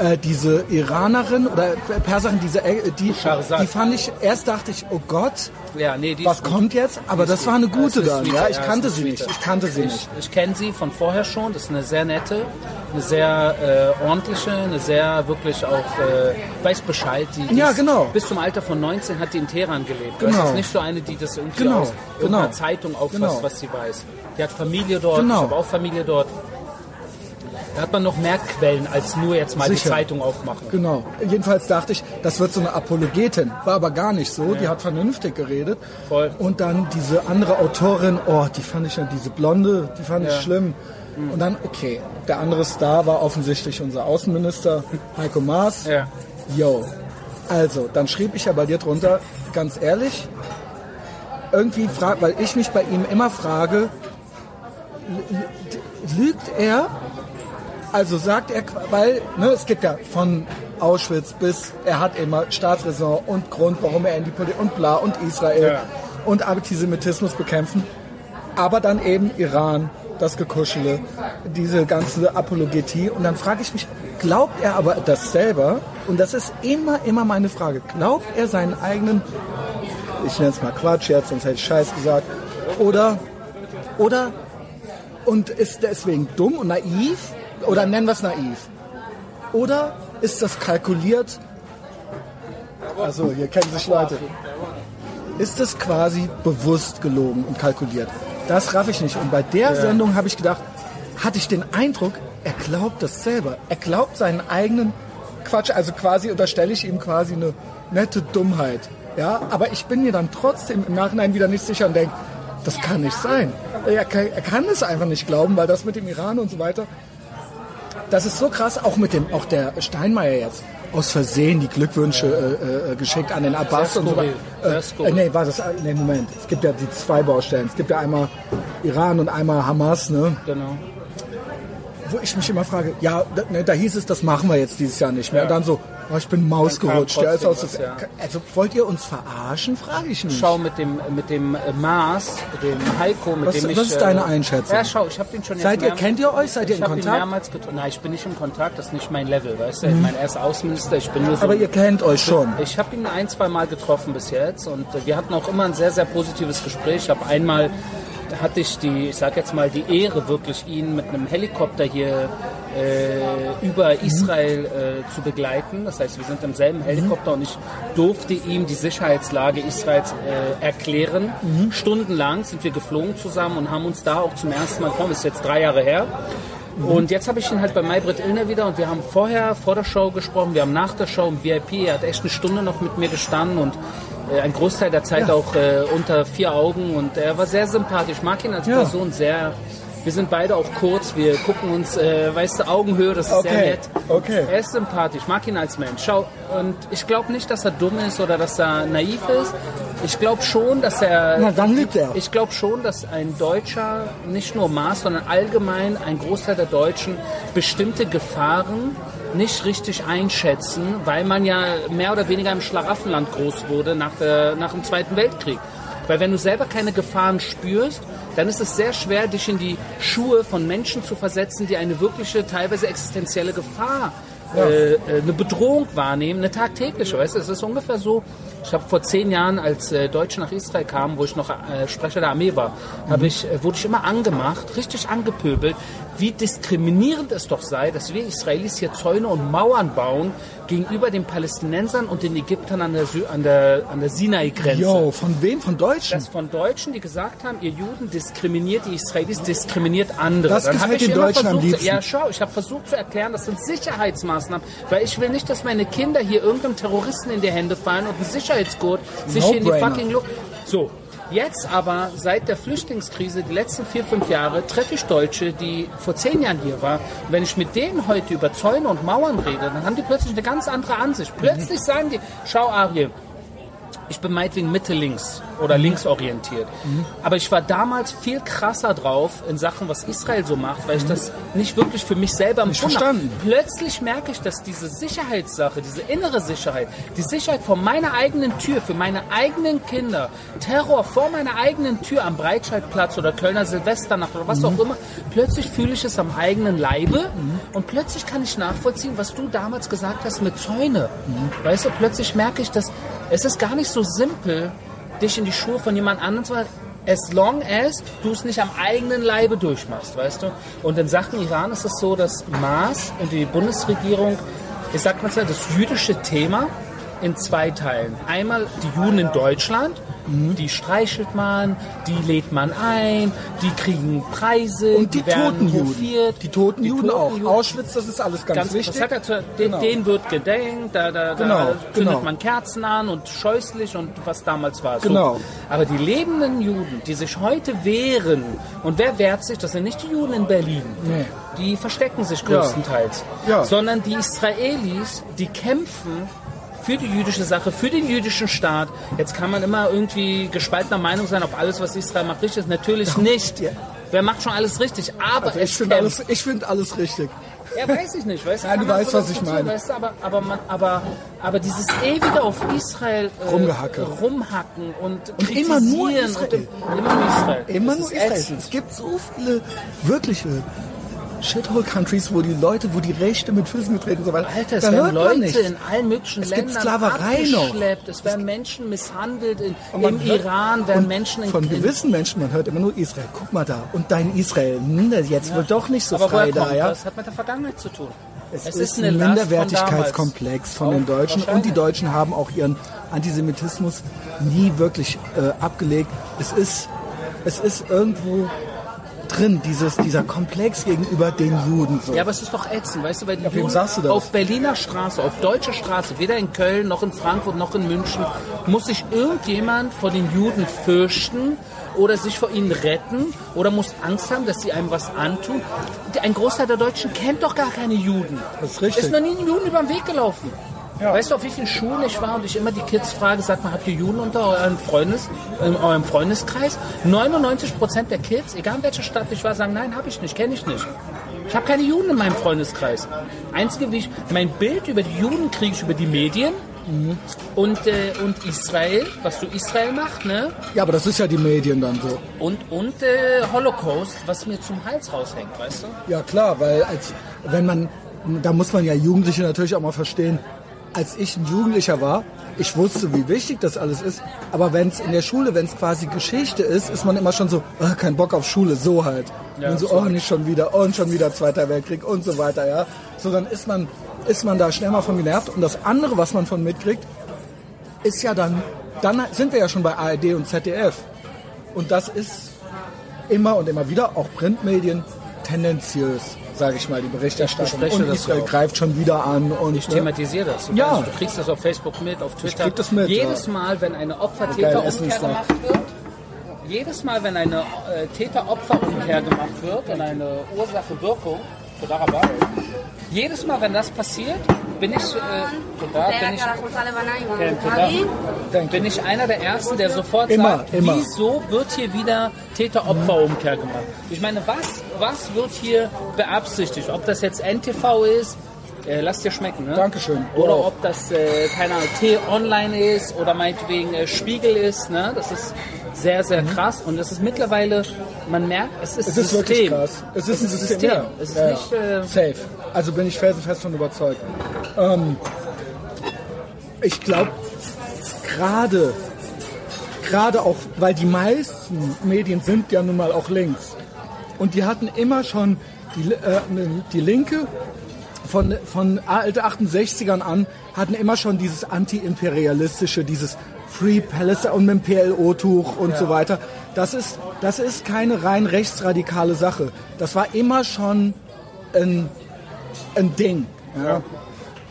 A: Äh, diese Iranerin oder Perserin, diese, äh, die, die fand ich, erst dachte ich, oh Gott,
B: Ja, nee,
A: was kommt jetzt? Aber das war eine gute dann, ja. Ich kannte sie nicht. Ich kannte sie
B: ich,
A: nicht.
B: Ich kenne sie von vorher schon. Das ist eine sehr nette, eine sehr äh, ordentliche, eine sehr wirklich auch, äh, weiß Bescheid. Die,
A: Ja, genau.
B: Bis zum Alter von 19 hat die in Teheran gelebt.
A: Genau.
B: Das ist nicht so eine, die das irgendwie
A: Genau,
B: aus irgendeiner
A: genau.
B: Zeitung auffasst,
A: Genau.
B: was sie weiß. Die hat Familie dort,
A: Genau.
B: ich habe auch Familie dort. Da hat man noch mehr Quellen, als nur jetzt mal die
A: Sicher.
B: Zeitung aufmachen.
A: Genau. Jedenfalls dachte ich, das wird so eine Apologetin. War aber gar nicht so. Die hat vernünftig geredet.
B: Voll.
A: Und dann diese andere Autorin, oh, die fand ich ja, diese Blonde, die fand ich
B: Ja.
A: schlimm. Und dann, okay, der andere Star war offensichtlich unser Außenminister Heiko Maas.
B: Ja.
A: Yo. Also, dann schrieb ich ja bei dir drunter, ganz ehrlich, irgendwie fragt, weil ich mich bei ihm immer frage, lügt er? Also sagt er, weil ne, es gibt ja von Auschwitz bis er hat immer Staatsräson und Grund, warum er in die Politik und bla und Israel
B: Ja.
A: und Antisemitismus bekämpfen, aber dann eben Iran, das Gekuschele, diese ganze Apologetie und dann frage ich mich, glaubt er aber das selber? Und das ist immer, immer meine Frage. Glaubt er seinen eigenen ich nenne es mal Quatsch jetzt, sonst hätte ich Scheiß gesagt. Oder, oder, und ist deswegen dumm und naiv, oder nennen wir es naiv. Oder ist das kalkuliert, also hier kennen sich Leute, ist das quasi bewusst gelogen und kalkuliert? Das raff ich nicht. Und bei der Sendung habe ich gedacht, hatte ich den Eindruck, er glaubt das selber. Er glaubt seinen eigenen Quatsch. Also quasi unterstelle ich ihm quasi eine nette Dummheit. Ja, aber ich bin mir dann trotzdem im Nachhinein wieder nicht sicher und denke, das kann nicht sein. Er kann, er kann es einfach nicht glauben, weil das mit dem Iran und so weiter, das ist so krass, auch mit dem, auch der Steinmeier jetzt aus Versehen die Glückwünsche äh, äh, geschickt an den Abbas und so weiter. Äh, äh, nee, war das, äh, nee, Moment. Es gibt ja die zwei Baustellen. Es gibt ja einmal Iran und einmal Hamas, ne?
B: Genau.
A: Wo ich mich immer frage, ja, da, ne, da hieß es, das machen wir jetzt dieses Jahr nicht mehr.
B: Ja.
A: Und dann so, oh, ich bin Maus gerutscht. Ja, ist aus,
B: was, ja.
A: Also wollt ihr uns verarschen, frage ich mich.
B: Schau mit dem mit dem äh, Mars, dem Heiko, mit
A: Was-
B: dem ich.
A: was ist deine Einschätzung?
B: Ja, schau, ich habe den schon jetzt.
A: Seid ihr- kennt ihr euch? Seid ihr
B: ich
A: in Kontakt?
B: mehrmals getroffen. Nein, ich bin nicht in Kontakt. Das ist nicht mein Level, weißt du? Ich meine, er ist Außenminister. Ich bin nur so.
A: Aber ihr kennt euch schon.
B: Ich habe ihn ein, zwei Mal getroffen bis jetzt und äh, wir hatten auch immer ein sehr, sehr positives Gespräch. Ich habe einmal hatte ich die, ich sag jetzt mal, die Ehre, wirklich ihn mit einem Helikopter hier äh, über Israel äh, zu begleiten. Das heißt, wir sind im selben Helikopter und ich durfte ihm die Sicherheitslage Israels äh, erklären. Stundenlang sind wir geflogen zusammen und haben uns da auch zum ersten Mal gekommen. Das ist jetzt drei Jahre her. Und jetzt habe ich ihn halt bei Maybrit Illner wieder und wir haben vorher vor der Show gesprochen, wir haben nach der Show im VIP, er hat echt eine Stunde noch mit mir gestanden und ein Großteil der Zeit auch äh, unter vier Augen und er war sehr sympathisch. Ich mag ihn als
A: Ja.
B: Person sehr. Wir sind beide auch kurz, wir gucken uns, äh, weißt du, Augenhöhe, das ist sehr
A: Okay,
B: nett.
A: okay.
B: Er ist sympathisch, ich mag ihn als Mensch. Schau, und ich glaube nicht, dass er dumm ist oder dass er naiv ist. Ich glaube schon, dass er
A: Na, dann lügt er.
B: ich glaube schon, dass ein Deutscher, nicht nur Maas, sondern allgemein ein Großteil der Deutschen bestimmte Gefahren nicht richtig einschätzen, weil man ja mehr oder weniger im Schlaraffenland groß wurde nach, der, nach dem Zweiten Weltkrieg. Weil wenn du selber keine Gefahren spürst, dann ist es sehr schwer, dich in die Schuhe von Menschen zu versetzen, die eine wirkliche, teilweise existenzielle Gefahr äh, äh, eine Bedrohung wahrnehmen, eine tagtägliche. Weißt du, es ist ungefähr so. Ich habe vor zehn Jahren, als äh, Deutsche nach Israel kamen, wo ich noch äh, Sprecher der Armee war, hab ich, äh, wurde ich immer angemacht, richtig angepöbelt, wie diskriminierend es doch sei, dass wir Israelis hier Zäune und Mauern bauen gegenüber den Palästinensern und den Ägyptern an der, Sü an der, an der Sinai-Grenze.
A: Jo, von wem? Von Deutschen?
B: Das von Deutschen, die gesagt haben, ihr Juden diskriminiert die Israelis, diskriminiert andere.
A: Das
B: hab
A: gefällt
B: ich
A: den Deutschen am
B: versucht,
A: liebsten.
B: Ja, schau, ich habe versucht zu erklären, das sind Sicherheitsmaßnahmen, weil ich will nicht, dass meine Kinder hier irgendeinem Terroristen in die Hände fallen und ein Sicherheitsgurt sich hier in die fucking Luft... So, jetzt aber, seit der Flüchtlingskrise, die letzten vier, fünf Jahre, treffe ich Deutsche, die vor zehn Jahren hier waren. Und wenn ich mit denen heute über Zäune und Mauern rede, dann haben die plötzlich eine ganz andere Ansicht. Plötzlich sagen die, schau Ariel, ich bin meinetwegen Mitte-links oder
A: Mhm.
B: linksorientiert. Aber ich war damals viel krasser drauf in Sachen, was Israel so macht, weil ich das nicht wirklich für mich selber habe.
A: verstanden.
B: Plötzlich merke ich, dass diese Sicherheitssache, diese innere Sicherheit, die Sicherheit vor meiner eigenen Tür, für meine eigenen Kinder, Terror vor meiner eigenen Tür am Breitscheidplatz oder Kölner Silvesternacht oder was auch immer, plötzlich fühle ich es am eigenen Leibe und plötzlich kann ich nachvollziehen, was du damals gesagt hast mit Zäune. Weißt du, plötzlich merke ich, dass es ist gar nicht so simpel, dich in die Schuhe von jemand anderem zu as long as du es nicht am eigenen Leibe durchmachst, weißt du? Und in Sachen Iran ist es so, dass Maas und die Bundesregierung, ich sag mal so, das jüdische Thema in zwei Teilen. Einmal die Juden in Deutschland, die streichelt man, die lädt man ein, die kriegen Preise,
A: Und die,
B: werden
A: toten Juden.
B: hofiert.
A: Die toten Juden
B: toten
A: auch.
B: Juden.
A: Auschwitz, das ist alles ganz,
B: Ganz,
A: wichtig.
B: das hat zu, den,
A: Genau.
B: denen wird gedenkt, da, da,
A: Genau,
B: da zündet
A: genau.
B: man Kerzen an und scheußlich und was damals war. So.
A: Genau.
B: Aber die lebenden Juden, die sich heute wehren, und wer wehrt sich? Das sind nicht die Juden in Berlin.
A: Nee.
B: Die verstecken sich größtenteils.
A: Ja.
B: Sondern die Israelis, die kämpfen für die jüdische Sache, für den jüdischen Staat. Jetzt kann man immer irgendwie gespaltener Meinung sein, ob alles, was Israel macht, richtig ist. Natürlich nicht.
A: Ja.
B: Wer macht schon alles richtig? Aber
A: Also ich finde alles, ich finde alles richtig.
B: Ja, weiß ich nicht, weißt du?
A: Nein, du weißt, was ich meine.
B: Weißt aber, aber, man, aber, aber dieses ewige auf Israel äh,
A: Rumgehacke.
B: rumhacken und,
A: Und immer nur Israel.
B: Und, immer nur Israel.
A: Immer nur Israel. Es gibt so viele wirkliche Shithole-Countries, wo die Leute, wo die Rechte mit Füßen getreten und so weiter.
B: Alter, es
A: da
B: werden Leute
A: nicht.
B: in allen möglichen
A: Es gibt
B: Ländern
A: Sklaverei noch.
B: abgeschleppt. Es werden Menschen misshandelt. In, Im Iran werden Menschen in
A: Von gewissen Menschen, man hört immer nur Israel. Guck mal da. Und dein Israel, hm, jetzt wird doch nicht so
B: Aber
A: frei da, ja.
B: das? hat mit der Vergangenheit zu tun.
A: Es,
B: Es
A: ist,
B: ist
A: ein
B: Last von
A: Minderwertigkeitskomplex von, den. Deutschen. Und die. Deutschen haben auch ihren Antisemitismus nie wirklich äh, abgelegt. Es ist, es ist irgendwo drin, dieses, dieser Komplex gegenüber den Juden. So.
B: Ja, aber es ist doch ätzend, weißt du, weil die
A: wem
B: Juden auf Berliner Straße, auf deutscher Straße, weder in Köln noch in Frankfurt noch in München, muss sich irgendjemand vor den Juden fürchten oder sich vor ihnen retten oder muss Angst haben, dass sie einem was antun. Ein Großteil der Deutschen kennt doch gar keine Juden.
A: Das ist richtig.
B: Ist noch nie ein Juden über den Weg gelaufen. Weißt du, auf wie vielen Schulen ich war und ich immer die Kids frage, sag mal, habt ihr Juden unter euren Freundes, in eurem Freundeskreis? 99 Prozent der Kids, egal in welcher Stadt ich war, sagen, nein, habe ich nicht, kenne ich nicht. Ich habe keine Juden in meinem Freundeskreis. Einzige, wie ich, mein Bild über die Juden kriege ich über die Medien und, äh, und Israel, was so Israel macht, ne?
A: ja, aber das ist ja die Medien dann so.
B: Und, und äh, Holocaust, was mir zum Hals raushängt, weißt du?
A: Ja klar, weil als wenn man, da muss man ja Jugendliche natürlich auch mal verstehen. Als ich ein Jugendlicher war, ich wusste, wie wichtig das alles ist. Aber wenn es in der Schule, wenn es quasi Geschichte ist, ist man immer schon so, ah, kein Bock auf Schule, so halt. und so, oh, nicht schon wieder, und schon wieder Zweiter Weltkrieg und so weiter, ja. So, dann ist man, ist man da schnell mal von genervt. Und das andere, was man von mitkriegt, ist ja dann, dann sind wir ja schon bei ARD und ZDF. Und das ist immer und immer wieder, auch Printmedien, tendenziös, sage ich mal, die Berichterstattung.
B: Ich
A: Und
B: das
A: Israel
B: auch.
A: greift schon wieder an. Und,
B: Ich
A: ne?
B: thematisiere das. Du,
A: Ja.
B: weißt, du kriegst das auf Facebook mit, auf Twitter.
A: krieg das mit,
B: Jedes
A: ja.
B: Mal, wenn eine Opfer-Täter-Umkehr gemacht wird, jedes Mal, wenn eine äh, Täter-Opfer-Umkehr gemacht wird und eine Ursache-Wirkung, Jedes Mal, wenn das passiert, bin ich, äh, bin ich, bin ich einer der Ersten, der sofort
A: Immer,
B: sagt,
A: immer.
B: wieso wird hier wieder Täter-Opfer-Umkehr gemacht? Ich meine, was, was wird hier beabsichtigt? Ob das jetzt NTV ist, äh, lass dir schmecken, ne?
A: Dankeschön.
B: Oder
A: Wow.
B: ob das, äh, keine Ahnung, T-Online ist oder meinetwegen äh, Spiegel ist, ne? Das ist sehr, sehr krass und das ist mittlerweile, man merkt, es ist
A: Mhm. Es ist
B: System.
A: wirklich krass. Es ist ein System. Ja.
B: Es ist
A: ja.
B: nicht, äh,
A: Safe. Also bin ich felsenfest von überzeugt. Ähm, ich glaube, gerade, gerade auch, weil die meisten Medien sind ja nun mal auch links. Und die hatten immer schon die, äh, die Linke von, von alte 68ern an hatten immer schon dieses anti-imperialistische, dieses Free Palestine und mit dem PLO-Tuch und so weiter. Das ist, das ist keine rein rechtsradikale Sache. Das war immer schon ein, ein Ding. Ja.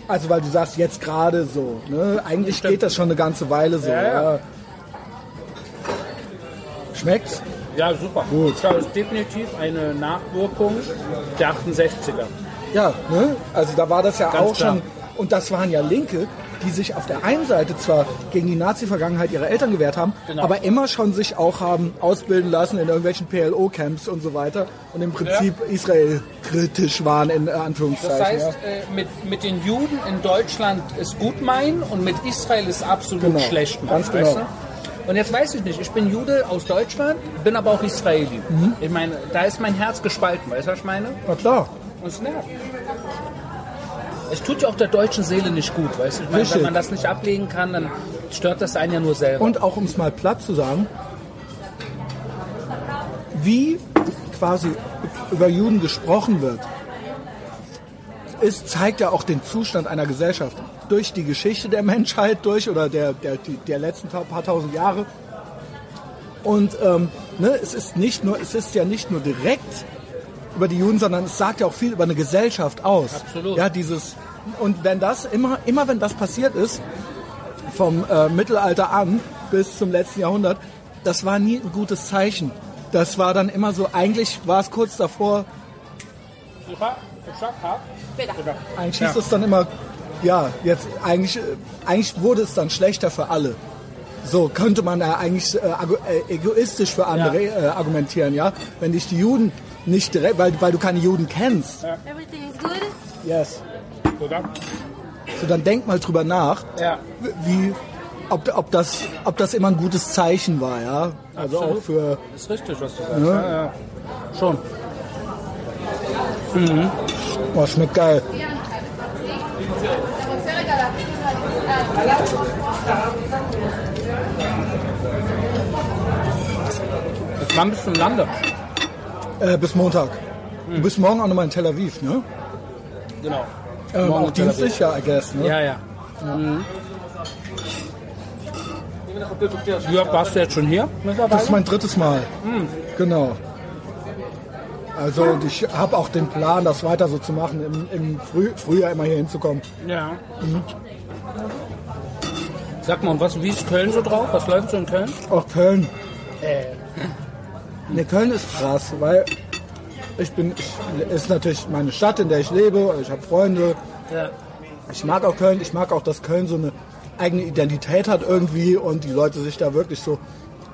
A: Also weil du sagst, jetzt gerade so. Ne? Eigentlich geht das schon eine ganze Weile so.
B: Ja, ja.
A: Ja. Schmeckt's?
B: ja, super.
A: Gut.
B: Das ist definitiv eine Nachwirkung der 68er.
A: Ja, ne? also da war das ja
B: Ganz
A: auch
B: klar.
A: schon. Und das waren ja Linke, die sich auf der einen Seite zwar gegen die Nazi-Vergangenheit ihrer Eltern gewehrt haben,
B: Genau.
A: aber immer schon sich auch haben ausbilden lassen in irgendwelchen PLO-Camps und so weiter und im Prinzip Israel kritisch waren in Anführungszeichen.
B: Das heißt,
A: ja.
B: äh, mit, mit den Juden in Deutschland ist gut meinen und mit Israel ist absolut
A: Genau,
B: schlecht meinen.
A: ganz genau.
B: Und jetzt weiß ich nicht, ich bin Jude aus Deutschland, bin aber auch Israeli.
A: Mhm.
B: Ich meine, da ist mein Herz gespalten, weißt du, was ich meine?
A: Na klar.
B: Und es nervt. Es tut ja auch der deutschen Seele nicht gut, weißt du? Ich meine, wenn man das nicht ablegen kann, dann stört das einen ja nur selber.
A: Und auch um es mal platt zu sagen, wie quasi über Juden gesprochen wird, ist, zeigt ja auch den Zustand einer Gesellschaft. Durch die Geschichte der Menschheit durch oder der, der, der letzten paar tausend Jahre. Und ähm, ne, es ist nicht nur, es ist ja nicht nur direkt über die Juden, sondern es sagt ja auch viel über eine Gesellschaft aus.
B: Absolut.
A: Ja, dieses und wenn das immer, immer wenn das passiert ist, vom äh, Mittelalter an bis zum letzten Jahrhundert, das war nie ein gutes Zeichen. Das war dann immer so, eigentlich war es kurz davor, eigentlich hieß es dann immer, ja, jetzt eigentlich, äh, eigentlich wurde es dann schlechter für alle. So könnte man ja eigentlich äh, äh, egoistisch für andere äh, argumentieren, ja. Wenn dich die Juden nicht direkt, weil, weil du keine Juden kennst.
C: Everything is good?
A: Yes.
B: Oder?
A: So, dann denk mal drüber nach,
B: Ja.
A: wie, ob, ob, das, ob das immer ein gutes Zeichen war, ja. Also
B: Absolut.
A: auch für,
B: Ist richtig, was du sagst. Ja, ja. Schon.
A: oh, schmeckt geil.
B: Jetzt wann bist du im Lande?
A: Äh, bis Montag. Du bist morgen auch nochmal in Tel Aviv, ne?
B: Genau.
A: Ähm,
B: Morgen
A: auch dienstlich, ja, I guess, ne?
B: Ja, ja. Mhm. Oft warst du jetzt schon hier?
A: Das ist mein drittes Mal. Genau. Also ich habe auch den Plan, das weiter so zu machen, im, im Früh, Frühjahr immer hier hinzukommen.
B: Ja. Sag mal, und was, wie ist Köln so drauf? Was läuft so in Köln?
A: Auch Köln.
B: Äh.
A: Ne, Köln ist krass, weil ich bin, ich, ist natürlich meine Stadt, in der ich lebe, ich habe Freunde.
B: Ja.
A: Ich mag auch Köln, ich mag auch, dass Köln so eine eigene Identität hat irgendwie und die Leute sich da wirklich so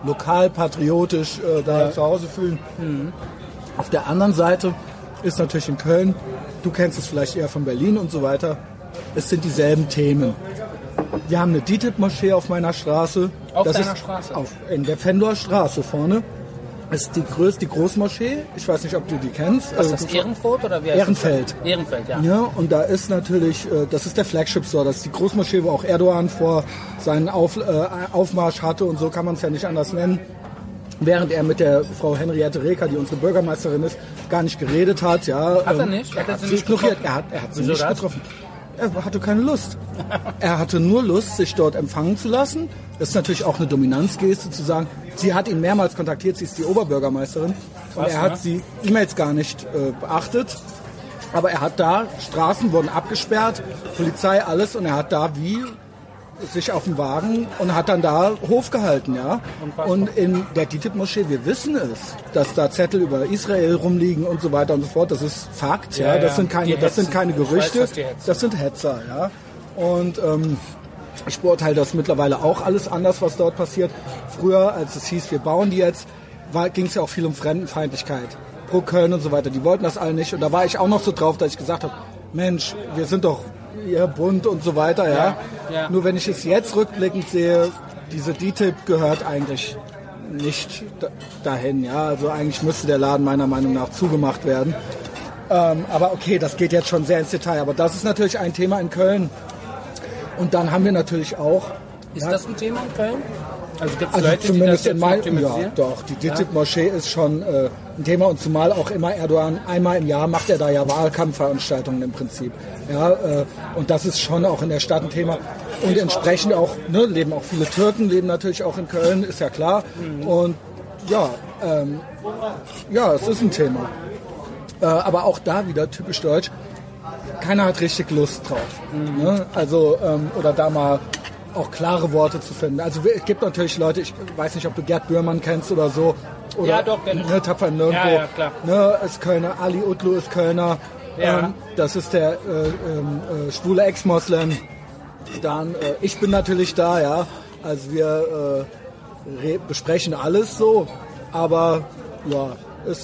A: lokal patriotisch äh, da zu Hause fühlen. Auf der anderen Seite ist natürlich in Köln, du kennst es vielleicht eher von Berlin und so weiter, es sind dieselben Themen. Wir haben eine DITIB-Moschee auf meiner Straße.
B: Auf
A: das
B: deiner Straße?
A: Auf, in der Fendor Straße vorne. Das ist die größte, Großmoschee. Ich weiß nicht, ob du die kennst.
B: Was ist
A: Also,
B: das Ehrenfeld oder wie
A: Ehrenfeld.
B: Das? Ehrenfeld, ja.
A: Ja, und da ist natürlich, äh, das ist der Flagship Store, das ist die Großmoschee, wo auch Erdogan vor seinen Auf, äh, Aufmarsch hatte und so kann man es ja nicht anders nennen. Während er mit der Frau Henriette Reker, die unsere Bürgermeisterin ist, gar nicht geredet hat. Ja,
B: Hat er
A: ähm,
B: nicht?
A: Er
B: Hat er
A: hat
B: sie nicht
A: ignoriert. Er hat, er hat sie
B: Wieso
A: nicht
B: das?
A: getroffen. Er hatte keine Lust. er hatte nur Lust, sich dort empfangen zu lassen. Das ist natürlich auch eine Dominanzgeste zu sagen. Sie hat ihn mehrmals kontaktiert, sie ist die Oberbürgermeisterin. Und er hat
B: ne?
A: die E-Mails gar nicht äh, beachtet. Aber er hat da, Straßen wurden abgesperrt, Polizei, alles. Und er hat da wie sich auf den Wagen und hat dann da Hof gehalten, ja.
B: Unfassbar.
A: Und in der DITIB-Moschee, wir wissen es, dass da Zettel über Israel rumliegen und so weiter und so fort. Das ist Fakt, ja.
B: Ja,
A: Das sind keine, das sind keine
B: weiß,
A: Gerüchte.
B: hetzen.
A: Das sind Hetzer, ja. Und ähm, ich beurteile das mittlerweile auch alles anders, was dort passiert. Früher, als es hieß, wir bauen die jetzt, ging es ja auch viel um Fremdenfeindlichkeit. Pro Köln und so weiter. Die wollten das alle nicht. Und da war ich auch noch so drauf, dass ich gesagt habe, Mensch, wir sind doch ihr bunt und so weiter, ja.
B: Ja.
A: Nur wenn ich es jetzt rückblickend sehe, diese DTIP gehört eigentlich nicht da- dahin, ja. Also eigentlich müsste der Laden meiner Meinung nach zugemacht werden. Ähm, aber okay, das geht jetzt schon sehr ins Detail. Aber das ist natürlich ein Thema in Köln. Und dann haben wir natürlich auch,
B: Ist
A: Ja.
B: das ein Thema in Köln? Also gibt es
A: also
B: Leute,
A: zumindest in meinem, ja, doch, die DITIB-Moschee ist schon äh, ein Thema und zumal auch immer Erdogan, einmal im Jahr macht er da ja Wahlkampfveranstaltungen im Prinzip. Ja, äh, und das ist schon auch in der Stadt ein Thema. Und entsprechend auch, ne, leben auch viele Türken, leben natürlich auch in Köln, ist ja klar. Und ja, ähm, ja, es ist ein Thema. Äh, aber auch da wieder typisch deutsch. Keiner hat richtig Lust drauf. Ne? Also, ähm, oder da mal auch klare Worte zu finden. Also es gibt natürlich Leute, ich weiß nicht, ob du Gerd Bührmann kennst oder so. Oder,
B: Ja, doch, ich.
A: Ne, Tapfer im Nirgendwo.
B: Ja, ja, klar.
A: Ne, ist Kölner. Ali Utlu ist Kölner.
B: Ja.
A: Ähm, das ist der äh, ähm, äh, schwule Ex-Moslem. Dann, äh, ich bin natürlich da, ja. Also wir äh, re- besprechen alles so, aber ja, es,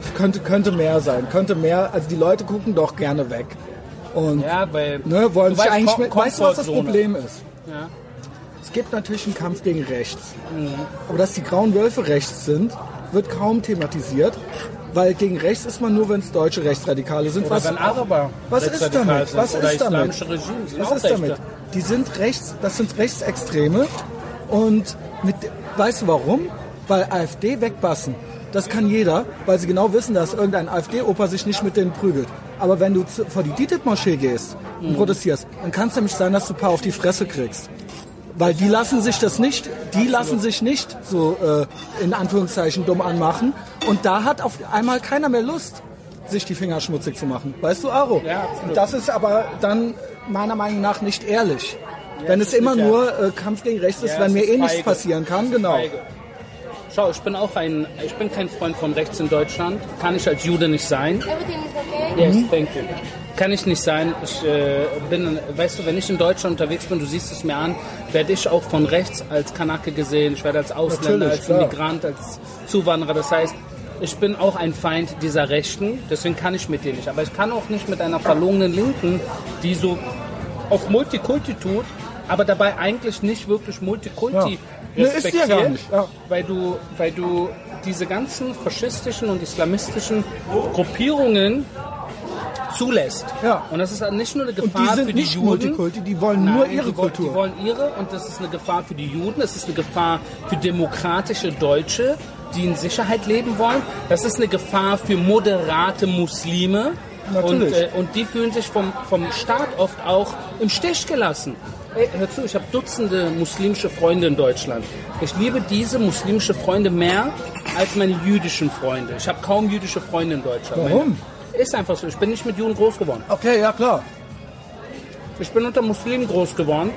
A: es könnte, könnte mehr sein, könnte mehr, also die Leute gucken doch gerne weg. Und
B: Ja, weil
A: ne, wollen sich
B: weißt,
A: eigentlich weißt du, was das. Problem ist?
B: Ja.
A: Es gibt natürlich einen Kampf gegen rechts. Aber dass die grauen Wölfe rechts sind, wird kaum thematisiert, weil gegen rechts ist man nur, wenn es deutsche Rechtsradikale sind.
B: Oder wenn Araber
A: was ist damit? Was ist damit? Was ist damit? Die sind rechts, das sind Rechtsextreme und mit, weißt du warum? Weil AfD wegbassen. Das kann jeder, weil sie genau wissen, dass irgendein AfD-Opa sich nicht mit denen prügelt. Aber wenn du zu, vor die DITIB-Moschee gehst und
B: Mhm.
A: protestierst, dann kann es nämlich sein, dass du ein paar auf die Fresse kriegst. Weil die lassen sich das nicht, die lassen sich nicht so äh, in Anführungszeichen dumm anmachen. Und da hat auf einmal keiner mehr Lust, sich die Finger schmutzig zu machen. Weißt du, Aro?
B: Ja, absolut.
A: Und das ist aber dann meiner Meinung nach nicht ehrlich. wenn es immer nur äh, Kampf gegen rechts ist,
B: Ja,
A: wenn mir
B: ist
A: eh nichts
B: feige.
A: passieren kann, genau.
B: Feige. Schau, ich bin auch ein, ich bin kein Freund von rechts in Deutschland. Kann ich als Jude nicht sein.
C: Everything is okay?
B: Yes, thank you. kann ich nicht sein. Ich äh, bin, weißt du, wenn ich in Deutschland unterwegs bin, du siehst es mir an, werde ich auch von rechts als Kanake gesehen. Ich werde als Ausländer,
A: Natürlich,
B: als
A: klar.
B: Migrant, als Zuwanderer. Das heißt, ich bin auch ein Feind dieser Rechten, deswegen kann ich mit denen nicht. Aber ich kann auch nicht mit einer verlogenen Linken, die so auf Multikulti tut, aber dabei eigentlich nicht wirklich Multikulti
A: Ja. Die ja
B: respektiert,
A: nicht, ja.
B: weil du, weil du diese ganzen faschistischen und islamistischen Gruppierungen zulässt.
A: Ja.
B: Und das ist nicht nur eine
A: Und
B: Gefahr
A: die
B: für
A: sind
B: die
A: nicht
B: Juden.
A: Multikulti, die wollen nur
B: Nein,
A: ihre
B: die wollen,
A: Kultur.
B: Die wollen ihre und das ist eine Gefahr für die Juden, es ist eine Gefahr für demokratische Deutsche, die in Sicherheit leben wollen. Das ist eine Gefahr für moderate Muslime. Und, äh, und die fühlen sich vom, vom Staat oft auch im Stich gelassen. Ey, hör zu, ich habe Dutzende muslimische Freunde in Deutschland. Ich liebe diese muslimische Freunde mehr als meine jüdischen Freunde. Ich habe kaum jüdische Freunde in Deutschland.
A: Warum?
B: Ist einfach so. Ich bin nicht mit Juden groß geworden.
A: Okay, ja klar.
B: Ich bin unter Muslimen groß geworden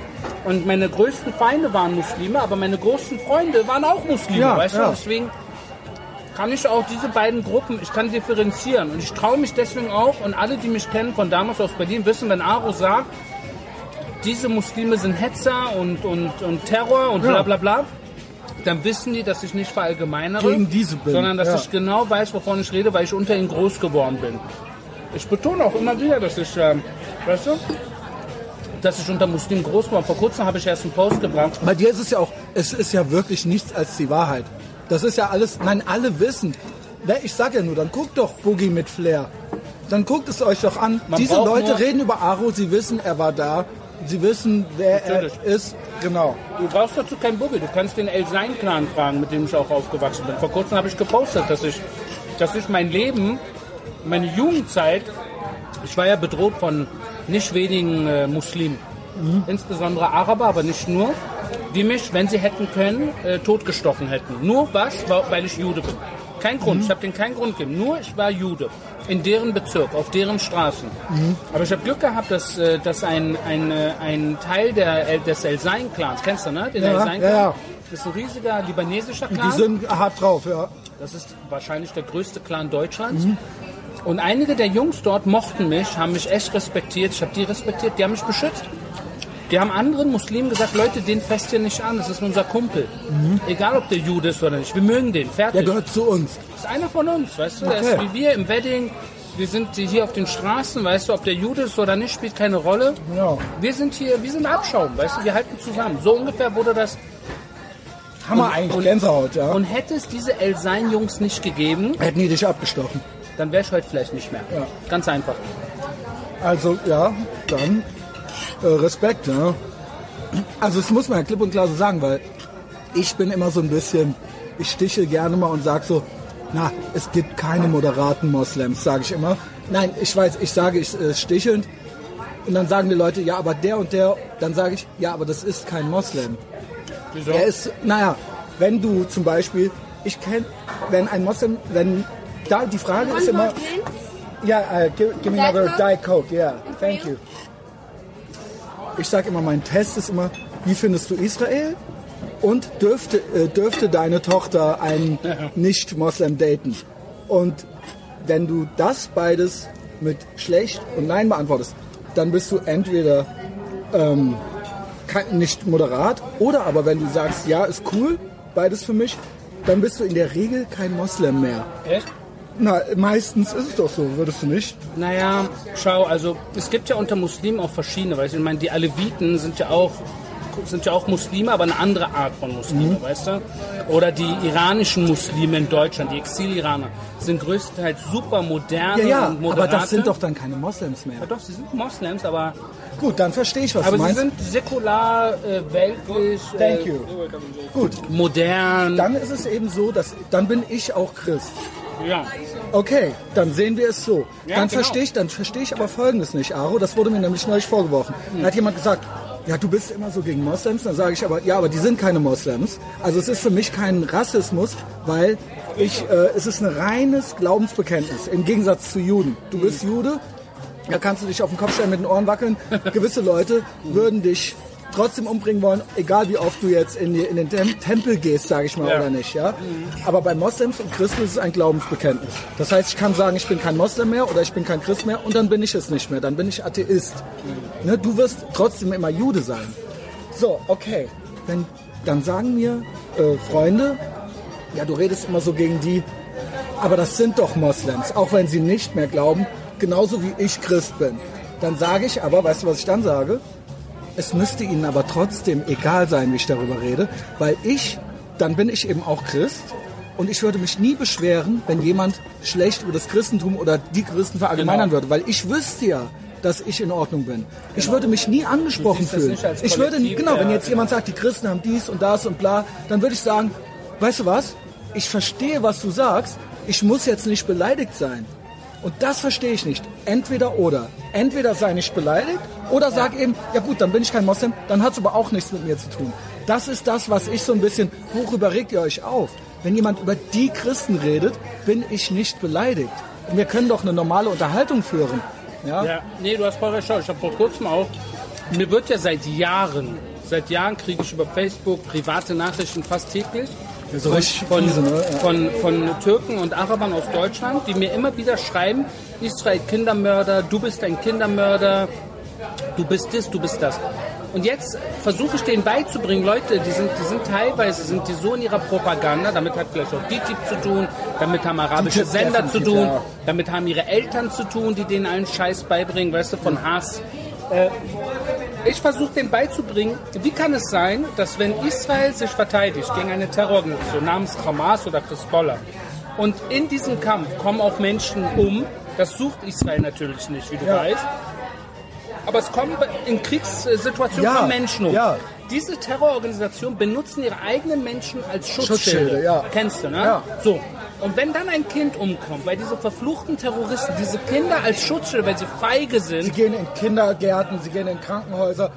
B: und meine größten Feinde waren Muslime, aber meine größten Freunde waren auch Muslime,
A: Ja,
B: weißt
A: ja.
B: du? Deswegen kann ich auch diese beiden Gruppen, ich kann differenzieren und ich traue mich deswegen auch und alle, die mich kennen von damals aus Berlin, wissen, wenn Aro sagt, diese Muslime sind Hetzer und, und, und Terror und bla bla bla, dann wissen die, dass ich nicht verallgemeinere,
A: Gegen diese bin,
B: sondern dass
A: ja.
B: ich genau weiß, wovon ich rede, weil ich unter ihnen groß geworden bin. Ich betone auch immer wieder, dass ich, ähm, weißt du, dass ich unter Muslimen groß geworden bin. Vor kurzem habe ich erst einen Post gebracht.
A: Bei dir ist es ja auch, es ist ja wirklich nichts als die Wahrheit. Das ist ja alles, nein, alle wissen. Ich sag ja nur, dann guckt doch Boogie mit Flair. Dann guckt es euch doch an.
B: Man
A: Diese Leute reden über Aro, sie wissen, er war da. Sie wissen, wer
B: Natürlich.
A: er ist. Genau.
B: Du brauchst dazu keinen Boogie. Du kannst den El Sein Clan fragen, mit dem ich auch aufgewachsen bin. Vor kurzem habe ich gepostet, dass ich, dass ich mein Leben, meine Jugendzeit, ich war ja bedroht von nicht wenigen äh, Muslimen, insbesondere Araber, aber nicht nur, die mich, wenn sie hätten können, äh, totgestochen hätten. Nur was, Wa- weil ich Jude bin. Kein Grund, ich habe denen keinen Grund gegeben. Nur ich war Jude. In deren Bezirk, auf deren Straßen. Aber ich habe Glück gehabt, dass, äh, dass ein, ein, äh, ein Teil der, des El Sein-Clans, kennst du, ne? Den
A: Ja,
B: El Sein-Clan?
A: ja, ja.
B: Das ist ein riesiger libanesischer Clan.
A: Die sind hart drauf, ja.
B: Das ist wahrscheinlich der größte Clan Deutschlands. Und einige der Jungs dort mochten mich, haben mich echt respektiert. Ich habe die respektiert, die haben mich beschützt. Die haben anderen Muslimen gesagt, Leute, den fest ihr nicht an, das ist unser Kumpel. Egal, ob der Jude ist oder nicht, wir mögen den,
A: Der
B: fertig.
A: gehört zu uns.
B: Das ist einer von uns, weißt du, der ist
A: Okay.
B: wie wir im Wedding. Wir sind hier auf den Straßen, weißt du, ob der Jude ist oder nicht, spielt keine Rolle.
A: Ja.
B: Wir sind hier, wir sind Abschaum, weißt du, wir halten zusammen. So ungefähr wurde das
A: Hammer eigentlich, Gänsehaut, ja.
B: Und hätte es diese El Sein-Jungs nicht gegeben,
A: Hätten die dich abgestochen.
B: dann wäre ich heute vielleicht nicht mehr.
A: Ja.
B: Ganz einfach.
A: Also, ja, dann äh, Respekt, ja. Also, das muss man ja klipp und klar so sagen, weil ich bin immer so ein bisschen, ich stiche gerne mal und sage so, na, es gibt keine moderaten Moslems, sage ich immer. Nein, ich weiß, ich sage ich äh, stichelnd. Und dann sagen die Leute, ja, aber der und der, dann sage ich, ja, aber das ist kein Moslem.
B: Wieso?
A: Er ist, naja, wenn du zum Beispiel, ich kenne, wenn ein Moslem, wenn, da die Frage ist immer, ja, uh, give, give me
C: Diet
A: another
C: Coke?
A: Diet Coke, yeah, thank
C: you?
A: Ich sage immer, mein Test ist immer, wie findest du Israel? Und dürfte, äh, dürfte deine Tochter einen Nicht-Moslem daten? Und wenn du das beides mit schlecht und nein beantwortest, dann bist du entweder ähm, nicht moderat oder aber wenn du sagst, ja, ist cool, beides für mich, dann bist du in der Regel kein Moslem mehr.
B: Echt?
A: Na, meistens ist es doch so, würdest du nicht?
B: Naja, schau, also es gibt ja unter Muslimen auch verschiedene, weißt du, ich meine, die Aleviten sind ja auch sind ja auch Muslime, aber eine andere Art von Muslime,
A: Mhm.
B: weißt du? Oder die iranischen Muslime in Deutschland, die Exil-Iraner, sind größtenteils super moderne
A: Ja, ja,
B: und
A: aber
B: moderate.
A: das sind doch dann keine Moslems mehr.
B: Ja, doch, sie sind Moslems, aber,
A: Gut, dann verstehe ich, was
B: aber
A: du
B: sie
A: meinst.
B: sind säkular, äh, weltlich,
A: Thank
B: äh,
A: you. Gut,
B: modern.
A: dann ist es eben so, dass dann bin ich auch Christ.
B: Ja.
A: Okay, dann sehen wir es so.
B: Ja,
A: dann
B: genau.
A: verstehe ich, dann verstehe ich aber Folgendes nicht, Aro. Das wurde mir nämlich neulich vorgeworfen. Da hat jemand gesagt, ja, du bist immer so gegen Moslems. Dann sage ich aber, ja, aber die sind keine Moslems. Also es ist für mich kein Rassismus, weil ich, äh, es ist ein reines Glaubensbekenntnis im Gegensatz zu Juden. Du bist Jude, da kannst du dich auf den Kopf stellen, mit den Ohren wackeln. Gewisse Leute würden dich trotzdem umbringen wollen, egal wie oft du jetzt in, die, in den Tem Tempel gehst, sage ich mal,
B: Ja.
A: oder nicht. Ja? Aber bei Moslems und Christen ist es ein Glaubensbekenntnis. Das heißt, ich kann sagen, ich bin kein Moslem mehr oder ich bin kein Christ mehr und dann bin ich es nicht mehr. Dann bin ich Atheist. Ne? Du wirst trotzdem immer Jude sein. So, okay. Wenn, dann sagen mir äh, Freunde, ja, du redest immer so gegen die, aber das sind doch Moslems, auch wenn sie nicht mehr glauben, genauso wie ich Christ bin. Dann sage ich aber, weißt du, was ich dann sage? Es müsste ihnen aber trotzdem egal sein, wie ich darüber rede, weil ich, dann bin ich eben auch Christ und ich würde mich nie beschweren, wenn jemand schlecht über das Christentum oder die Christen verallgemeinern
B: Genau.
A: würde, weil ich wüsste ja, dass ich in Ordnung bin. Ich würde mich nie angesprochen fühlen. Ich würde, genau, wenn jetzt
B: genau.
A: jemand sagt, die Christen haben dies und das und bla, dann würde ich sagen, weißt du was? Ich verstehe, was du sagst. Ich muss jetzt nicht beleidigt sein. Und das verstehe ich nicht. Entweder oder. Entweder sei nicht beleidigt oder sag eben, ja gut, dann bin ich kein Moslem, dann hat es aber auch nichts mit mir zu tun. Das ist das, was ich so ein bisschen, worüber regt ihr euch auf? Wenn jemand über die Christen redet, bin ich nicht beleidigt. Wir können doch eine normale Unterhaltung führen. Ja?
B: Ja, nee, du hast voll recht. Schau, Ich habe vor kurzem auch, mir wird ja seit Jahren, seit Jahren kriege ich über Facebook private Nachrichten fast täglich.
A: So
B: von,
A: fiese, ne? Ja.
B: von, von Türken und Arabern aus Deutschland, die mir immer wieder schreiben, Israel Kindermörder, du bist ein Kindermörder, du bist das, du bist das. Und jetzt versuche ich denen beizubringen, Leute, die sind, die sind teilweise sind die so in ihrer Propaganda, damit hat vielleicht auch DTIP zu tun, damit haben arabische
A: DTIP
B: Sender zu tun,
A: ja.
B: damit haben ihre Eltern zu tun, die denen allen Scheiß beibringen, weißt du, von Hass. Äh, ich versuche denen beizubringen, wie kann es sein, dass wenn Israel sich verteidigt gegen eine Terrororganisation namens Hamas oder Hezbollah und in diesem Kampf kommen auch Menschen um, das sucht Israel natürlich nicht, wie du
A: Ja.
B: weißt, aber es kommen in Kriegssituationen
A: Ja,
B: Menschen um.
A: ja.
B: Diese Terrororganisationen benutzen ihre eigenen Menschen als Schutzschilde.
A: Schutzschilde, ja.
B: Kennst du, ne?
A: Ja.
B: So. Und wenn dann ein Kind umkommt, weil diese verfluchten Terroristen diese Kinder als Schutzschilde, weil sie feige
A: Sie
B: sind,
A: gehen in Kindergärten, sie gehen in Krankenhäuser.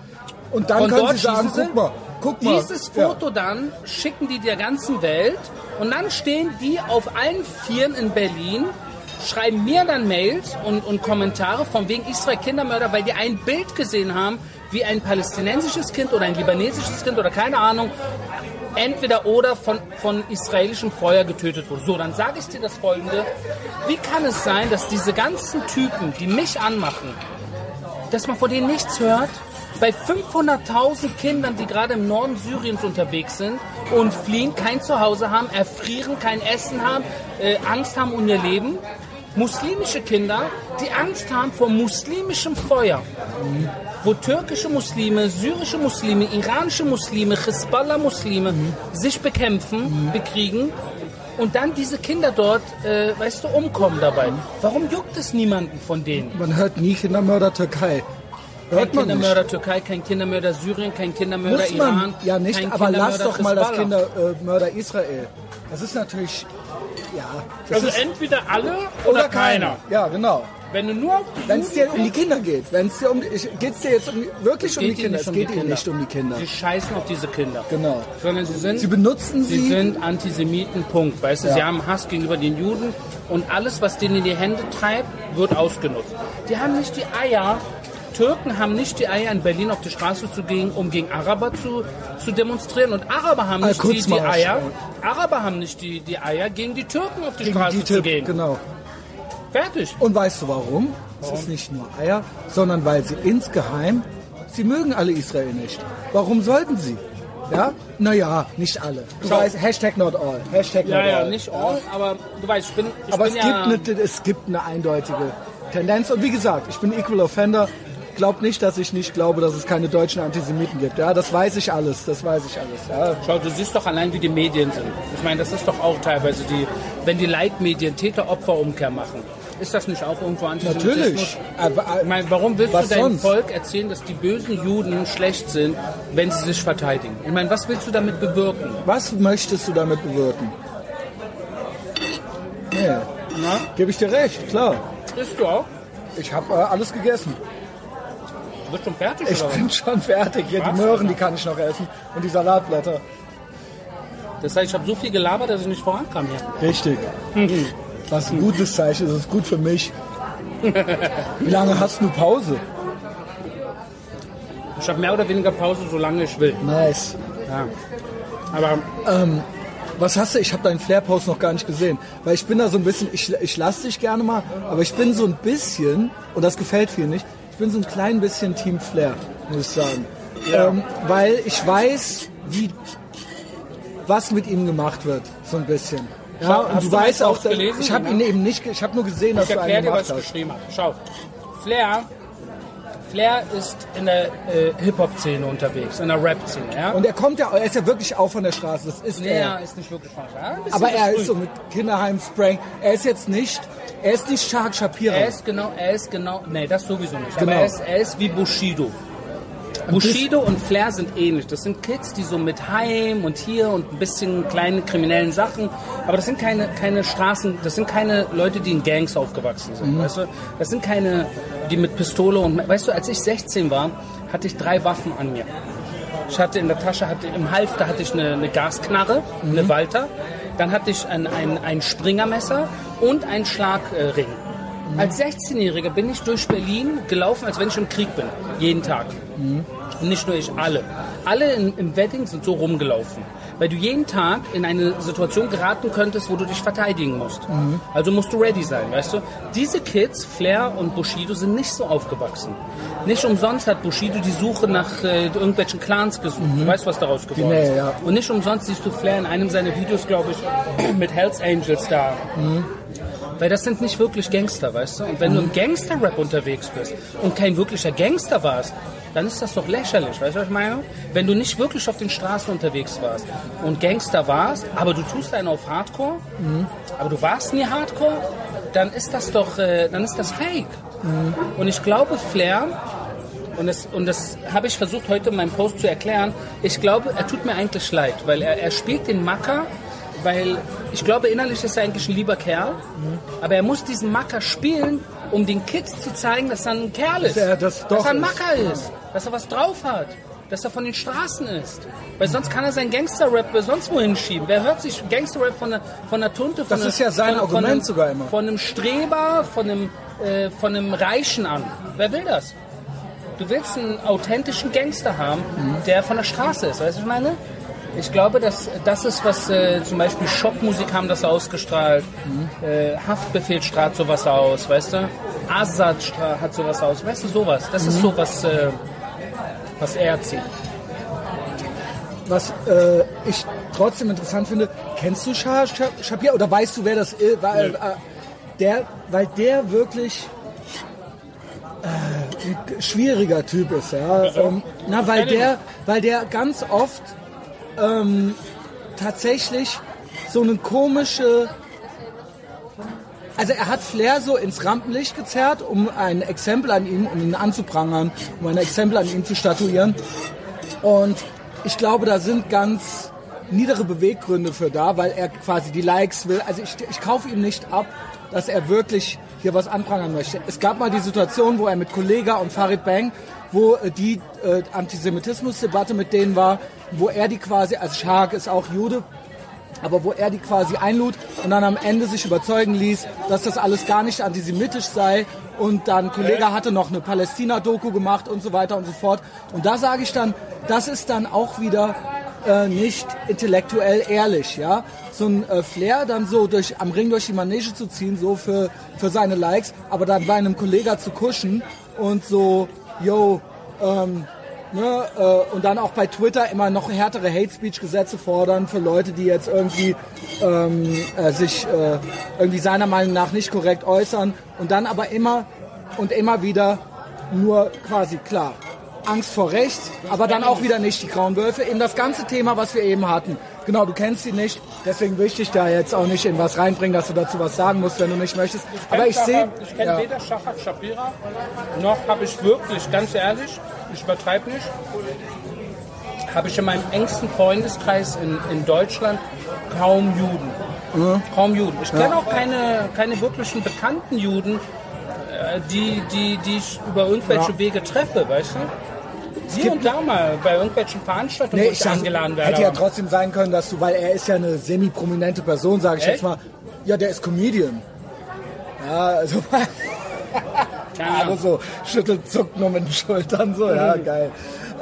A: Und dann können sie sagen,
B: sie,
A: guck mal, guck mal.
B: dieses Foto dann schicken die der ganzen Welt und dann stehen die auf allen Vieren in Berlin, schreiben mir dann Mails und, und Kommentare von wegen Israel Kindermörder, weil die ein Bild gesehen haben, wie ein palästinensisches Kind oder ein libanesisches Kind oder keine Ahnung, entweder oder von, von israelischem Feuer getötet wurde. So, dann sage ich dir das folgende. Wie kann es sein, dass diese ganzen Typen, die mich anmachen, dass man von denen nichts hört. Bei 500.000 Kindern, die gerade im Norden Syriens unterwegs sind und fliehen, kein Zuhause haben, erfrieren, kein Essen haben, äh, Angst haben um ihr Leben. Muslimische Kinder, die Angst haben vor muslimischem Feuer. Wo türkische Muslime, syrische Muslime, iranische Muslime, Hezbollah-Muslime sich bekämpfen, bekriegen und dann diese Kinder dort, äh, weißt du, umkommen dabei. Warum juckt es niemanden von denen?
A: Man hört nie Kindermörder Türkei.
B: Kein
A: Hört man nicht.
B: Kindermörder Türkei, kein Kindermörder Syrien, kein Kindermörder
A: Muss man
B: Iran.
A: ja nicht, aber lass doch mal das
B: Hezbollah.
A: Kindermörder Israel. Das ist natürlich, ja, das
B: Also
A: ist,
B: entweder alle oder, keiner.
A: Ja, genau.
B: Wenn du nur
A: Wenn es dir um die Kinder geht, wenn es dir um, geht es dir jetzt um, wirklich um die Kinder, es
B: um
A: geht ihnen
B: Kinder.
A: nicht um die Kinder.
B: Sie scheißen auf diese Kinder.
A: Genau.
B: Sondern sie sind,
A: Sie benutzen
B: sie
A: sie,
B: sind Antisemiten, Punkt. Weißt du,
A: Ja.
B: sie haben Hass gegenüber den Juden und alles, was denen in die Hände treibt, wird ausgenutzt. Die haben nicht die Eier, Türken haben nicht die Eier, in Berlin auf die Straße zu gehen, um gegen Araber zu, zu demonstrieren. Und Araber haben nicht die, die Eier, Araber haben nicht die, die Eier, gegen die Türken auf die
A: gegen
B: Straße
A: die
B: zu gehen.
A: genau.
B: Fertig.
A: Und weißt du warum? Es ist nicht nur Eier, sondern weil sie insgeheim, sie mögen alle Israel nicht. Warum sollten sie? Ja? Naja, nicht alle. Du
B: Schau.
A: weißt, Hashtag not all. Hashtag
B: Ja,
A: not
B: ja,
A: all.
B: nicht all, aber du weißt, ich bin, ich
A: Aber
B: bin
A: es,
B: ja,
A: gibt eine, es gibt eine eindeutige Tendenz. Und wie gesagt, ich bin Equal Offender. Glaub nicht, dass ich nicht glaube, dass es keine deutschen Antisemiten gibt. Ja, das weiß ich alles. Das weiß ich alles. Ja.
B: Schau, du siehst doch allein, wie die Medien sind. Ich meine, das ist doch auch teilweise die, wenn die Leitmedien Täter-Opfer-Umkehr machen. Ist das nicht auch irgendwo Antisemitismus?
A: Natürlich. Aber,
B: Ich meine, warum willst du deinem
A: sonst?
B: Volk erzählen, dass die bösen Juden schlecht sind, wenn sie sich verteidigen? Ich meine, was willst du damit bewirken?
A: Was möchtest du damit bewirken? Nee,
B: Na?
A: gebe ich dir recht, klar.
B: Ist du auch?
A: Ich habe äh, alles gegessen.
B: Du bist schon fertig,
A: Ich bin schon fertig. Hier, die? Möhren, die kann ich noch essen. Und die Salatblätter.
B: Das heißt, ich habe so viel gelabert, dass ich nicht vorankam hier.
A: Richtig. Was ein gutes Zeichen ist. Das ist gut für mich. Wie lange hast du Pause?
B: Ich habe mehr oder weniger Pause, solange ich will.
A: Nice.
B: Ja. Aber
A: Was hast du? Ich habe deinen Flair-Post noch gar nicht gesehen. Weil ich bin da so ein bisschen, ich, ich lasse dich gerne mal, aber ich bin so ein bisschen, und das gefällt viel nicht, ich bin so ein klein bisschen Team Flair, muss ich sagen. Ähm, weil ich weiß, wie, was mit ihm gemacht wird, so ein bisschen. Ja,
B: Schau,
A: und
B: hast
A: du weißt auch,
B: gelesen?
A: ich habe ihn
B: Ja.
A: eben nicht, ich habe nur gesehen, dass
B: ich
A: du einen
B: dir, was
A: gemacht hast.
B: geschrieben habe. Schau, Flair, Flair ist in der äh, Hip-Hop-Szene unterwegs, in der Rap-Szene. Ja?
A: Und er kommt ja, er ist ja wirklich auch von der Straße, das ist
B: nee,
A: er.
B: er ist nicht wirklich. Ja? Ein bisschen
A: Aber er ist so mit Kinderheim Sprang. Er ist jetzt nicht, er ist nicht Shark Shapira.
B: Er ist genau, er ist genau, nee, das sowieso nicht.
A: Genau.
B: Aber er ist, er ist wie Bushido. Bushido und Flair sind ähnlich. Das sind Kids, die so mit Heim und hier und ein bisschen kleine kriminellen Sachen. Aber das sind keine, keine Straßen, das sind keine Leute, die in Gangs aufgewachsen sind. Weißt du? Das sind keine, die mit Pistole und, weißt du, als ich 16 war, hatte ich drei Waffen an mir. Ich hatte in der Tasche, hatte, im Halfter hatte ich eine, eine Gasknarre, eine Walter. Dann hatte ich ein, ein, ein Springermesser und einen Schlagring. Als 16-Jähriger bin ich durch Berlin gelaufen, als wenn ich im Krieg bin. Jeden Tag. Und nicht nur ich, alle. Alle in, im Wedding sind so rumgelaufen. Weil du jeden Tag in eine Situation geraten könntest, wo du dich verteidigen musst. Also musst du ready sein, weißt du? Diese Kids, Flair und Bushido, sind nicht so aufgewachsen. Nicht umsonst hat Bushido die Suche nach äh, irgendwelchen Clans gesucht. Du weißt, was daraus geworden
A: Nähe,
B: ist.
A: ja.
B: Und nicht umsonst siehst du Flair in einem seiner Videos, glaube ich, mit Hells Angels da. Weil das sind nicht wirklich Gangster, weißt du? Und wenn du im Gangster-Rap unterwegs bist und kein wirklicher Gangster warst, dann ist das doch lächerlich, weißt du, was ich meine? Wenn du nicht wirklich auf den Straßen unterwegs warst und Gangster warst, aber du tust einen auf Hardcore, aber du warst nie Hardcore, dann ist das doch, äh, dann ist das Fake. Und ich glaube, Flair, und das, und das habe ich versucht heute in meinem Post zu erklären, ich glaube, er tut mir eigentlich leid, weil er, er spielt den Macker, weil ich glaube, innerlich ist er eigentlich ein lieber Kerl, aber er muss diesen Macker spielen, um den Kids zu zeigen, dass er ein Kerl ist,
A: er das
B: dass er ein
A: ist.
B: Macker ist, dass er was drauf hat, dass er von den Straßen ist. Weil sonst kann er seinen Gangster-Rap sonst wohin schieben. Wer hört sich Gangster-Rap von der, von der Tunte, von
A: Das
B: der,
A: ist ja sein
B: von,
A: Argument
B: von einem,
A: sogar immer.
B: Von einem Streber, von einem, äh, von einem Reichen an. Wer will das? Du willst einen authentischen Gangster haben, der von der Straße ist, weißt du, was ich meine? Ich glaube, dass das ist, was äh, zum Beispiel Schockmusik haben das ausgestrahlt, äh, Haftbefehl strahlt sowas aus, weißt du? Azad stra- hat sowas aus, weißt du, sowas. Das ist so was, äh, was er zieht.
A: Was äh, ich trotzdem interessant finde, kennst du Shah Shapira oder weißt du, wer das ist? Weil, äh, der, weil der wirklich äh, ein schwieriger Typ ist, ja. Ähm, na, weil der, weil der ganz oft ähm, tatsächlich so eine komische also er hat Flair so ins Rampenlicht gezerrt, um ein Exempel an ihm, um ihn anzuprangern, um ein Exempel an ihm zu statuieren. Und ich glaube, da sind ganz niedere Beweggründe für da, weil er quasi die Likes will. Also ich, ich kaufe ihm nicht ab, dass er wirklich hier was anprangern möchte. Es gab mal die Situation, wo er mit Kollega und Farid Bang, wo äh, die äh, Antisemitismusdebatte mit denen war, wo er die quasi, also Shark ist auch Jude, aber wo er die quasi einlud und dann am Ende sich überzeugen ließ, dass das alles gar nicht antisemitisch sei und dann ein Kollege hatte noch eine Palästina-Doku gemacht und so weiter und so fort. Und da sage ich dann, das ist dann auch wieder äh, nicht intellektuell ehrlich, ja. So ein äh, Flair dann so durch, am Ring durch die Manege zu ziehen, so für, für seine Likes, aber dann bei einem Kollegen zu kuschen und so, yo, ähm, Ne, äh, und dann auch bei Twitter immer noch härtere Hate-Speech-Gesetze fordern für Leute, die jetzt irgendwie ähm, äh, sich äh, irgendwie seiner Meinung nach nicht korrekt äußern und dann aber immer und immer wieder nur quasi klar Angst vor Recht, aber dann auch wieder nicht die grauen Wölfe. Eben das ganze Thema, was wir eben hatten. Genau, du kennst sie nicht, deswegen will ich dich da jetzt auch nicht in was reinbringen, dass du dazu was sagen musst, wenn du nicht möchtest. Aber ich sehe,
B: Ich kenne
A: ja.
B: weder Shafak Shapira, noch habe ich wirklich, ganz ehrlich, ich übertreibe nicht, habe ich in meinem engsten Freundeskreis in, in Deutschland kaum Juden. Kaum Juden. Ich kenne auch keine, keine wirklichen bekannten Juden, äh, die, die, die ich über irgendwelche
A: Ja.
B: Wege treffe, weißt du? Hier und da mal bei irgendwelchen Veranstaltungen,
A: Nee, ich
B: ich
A: sag,
B: eingeladen werde.
A: hätte ja trotzdem sein können, dass du, weil er ist ja eine semi-prominente Person, sage ich
B: Echt?
A: jetzt mal. Ja, der ist Comedian. Ja, also
B: Ja.
A: Haare so schüttelt, zuckt nur mit den Schultern, so, ja, geil.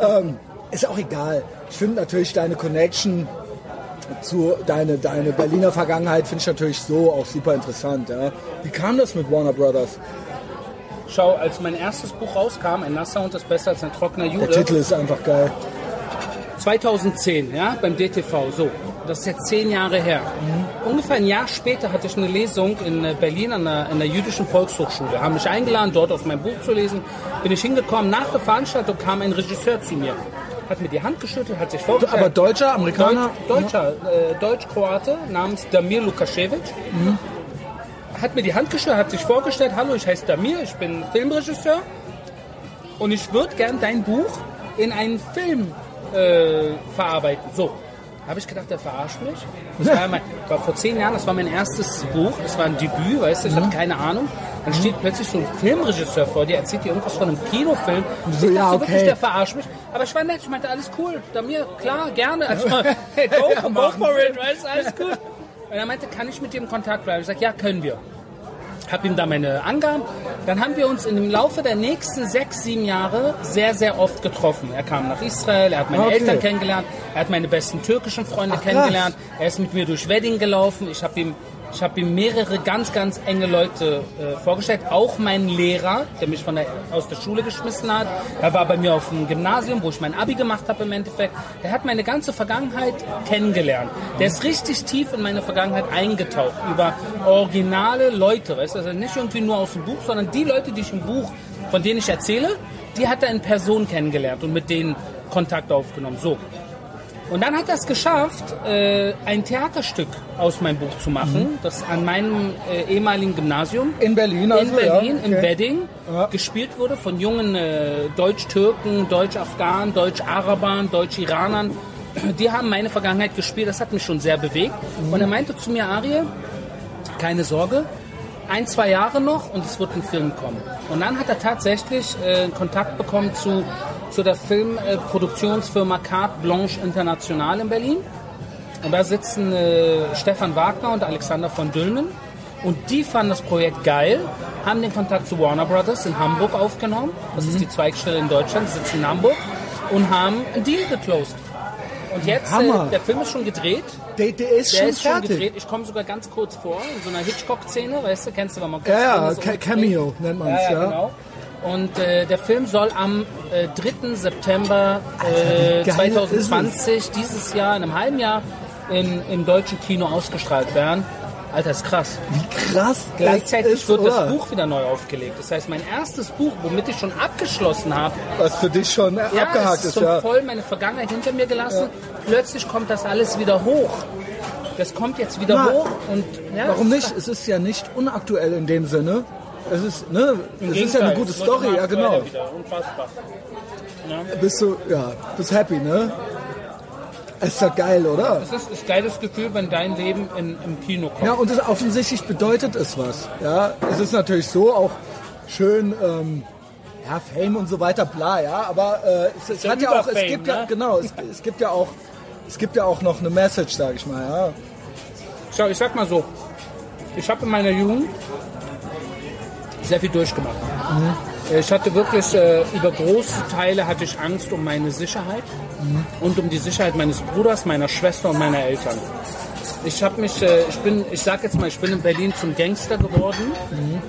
A: Ähm, ist auch egal. Ich finde natürlich deine Connection zu deine, deine Berliner Vergangenheit finde ich natürlich so auch super interessant, ja. Wie kam das mit Warner Brothers?
B: Schau, als mein erstes Buch rauskam, ein nasser Hund ist besser als ein trockener
A: Der
B: Jude,
A: Titel ist einfach geil.
B: 2010, ja, beim DTV, so. Das ist jetzt zehn Jahre her. Ungefähr ein Jahr später hatte ich eine Lesung in äh, Berlin an der, an der jüdischen Volkshochschule. Haben mich eingeladen, dort aus meinem Buch zu lesen. Bin ich hingekommen. Nach der Veranstaltung kam ein Regisseur zu mir. Hat mir die Hand geschüttelt, hat sich vorgestellt.
A: Aber Deutscher, Amerikaner?
B: Deutsch, Deutscher, äh, Deutsch-Kroate namens Damir Lukaschewitsch. Hat mir die Hand geschüttelt, hat sich vorgestellt, hallo, ich heiße Damir, ich bin Filmregisseur und ich würde gern dein Buch in einen Film äh, verarbeiten. So, habe ich gedacht, der verarscht mich. Das war, mein, war vor zehn Jahren, das war mein erstes Buch, das war ein Debüt, weißt du, ich hatte keine Ahnung. Dann steht plötzlich so ein Filmregisseur vor dir, erzählt dir irgendwas von einem Kinofilm.
A: So,
B: ich
A: ja,
B: dachte wirklich,
A: okay.
B: der verarscht mich. Aber ich war nett, ich meinte, alles cool. Da mir, klar, gerne. Also, hey, go, go for it, weißt du, alles gut. Und er meinte, kann ich mit dir im Kontakt bleiben? Ich sag, ja, können wir. Hab ihm da meine Angaben. Dann haben wir uns im Laufe der nächsten sechs, sieben Jahre sehr, sehr oft getroffen. Er kam nach Israel, er hat meine
A: Okay.
B: Eltern kennengelernt, er hat meine besten türkischen Freunde
A: Ach,
B: kennengelernt, er ist mit mir durch Wedding gelaufen. Ich habe ihm, ich habe ihm mehrere ganz, ganz enge Leute äh, vorgestellt. Auch mein Lehrer, der mich von der, aus der Schule geschmissen hat. Er war bei mir auf dem Gymnasium, wo ich mein Abi gemacht habe im Endeffekt. Der hat meine ganze Vergangenheit kennengelernt. Der ist richtig tief in meine Vergangenheit eingetaucht über originale Leute, weißt du, also nicht irgendwie nur aus dem Buch, sondern die Leute, die ich im Buch, von denen ich erzähle, die hat er in Person kennengelernt und mit denen Kontakt aufgenommen. So. Und dann hat er es geschafft, äh, ein Theaterstück aus meinem Buch zu machen, das an meinem äh, ehemaligen Gymnasium
A: In Berlin,
B: in
A: also,
B: Berlin,
A: ja.
B: im
A: Okay.
B: Wedding,
A: Ja.
B: gespielt wurde von jungen äh, Deutsch-Türken, Deutsch-Afghanen, Deutsch-Arabern, Deutsch-Iranern. Die haben meine Vergangenheit gespielt, das hat mich schon sehr bewegt.
A: Mhm.
B: Und er meinte zu mir, Arie, keine Sorge, ein, zwei Jahre noch und es wird ein Film kommen. Und dann hat er tatsächlich äh, Kontakt bekommen zu, zu der Filmproduktionsfirma Carte Blanche International in Berlin. Und da sitzen äh, Stefan Wagner und Alexander von Dülmen. Und die fanden das Projekt geil, haben den Kontakt zu Warner Brothers in Hamburg aufgenommen. Das
A: Mhm.
B: ist die Zweigstelle in Deutschland, die sitzen in Hamburg. Und haben einen Deal geclosed. Und jetzt,
A: Hammer.
B: äh, der Film ist schon gedreht.
A: Der, der ist
B: Der
A: schon
B: ist schon gedreht. Ich komme sogar ganz kurz vor, in so einer Hitchcock-Szene, weißt du, kennst du, wenn man kurz
A: Ja, ja, Cameo nennt man es,
B: ja,
A: ja.
B: ja, genau. Und äh, der Film soll am äh, 3. September äh,
A: geil
B: 2020, dieses Jahr, in einem halben Jahr, in, im deutschen Kino ausgestrahlt werden. Alter, ist krass.
A: Wie krass
B: Gleichzeitig
A: ist,
B: wird
A: oder?
B: das Buch wieder neu aufgelegt. Das heißt, mein erstes Buch, womit ich schon abgeschlossen habe,
A: Was für dich schon
B: ja,
A: abgehakt
B: es
A: ist,
B: schon
A: ja.
B: voll meine Vergangenheit hinter mir gelassen. Plötzlich kommt das alles wieder hoch. Das kommt jetzt wieder
A: Na,
B: hoch und ja,
A: Warum
B: ist
A: nicht? Es ist ja nicht unaktuell in dem Sinne. Es ist, ne, es ist ja eine gute
B: es
A: Story, ja genau.
B: Unfassbar.
A: Bist du, ja, bist happy, ne? Ist doch geil, oder?
B: Es ist ein geiles Gefühl, wenn dein Leben in, im Kino kommt.
A: Ja, und es, offensichtlich bedeutet es was. Ja, es ist natürlich so auch schön, ähm, ja, Fame und so weiter, bla, ja, aber äh, es, es
B: ja
A: hat ja auch, es gibt ja,
B: ne?
A: genau, es, es gibt ja auch, es gibt ja auch noch eine Message, sag ich mal, ja.
B: Schau, ich sag mal so, ich habe in meiner Jugend sehr viel durchgemacht. Ich hatte wirklich, äh, über große Teile hatte ich Angst um meine Sicherheit und um die Sicherheit meines Bruders, meiner Schwester und meiner Eltern. Ich habe mich, äh, ich bin, ich sag jetzt mal, ich bin in Berlin zum Gangster geworden,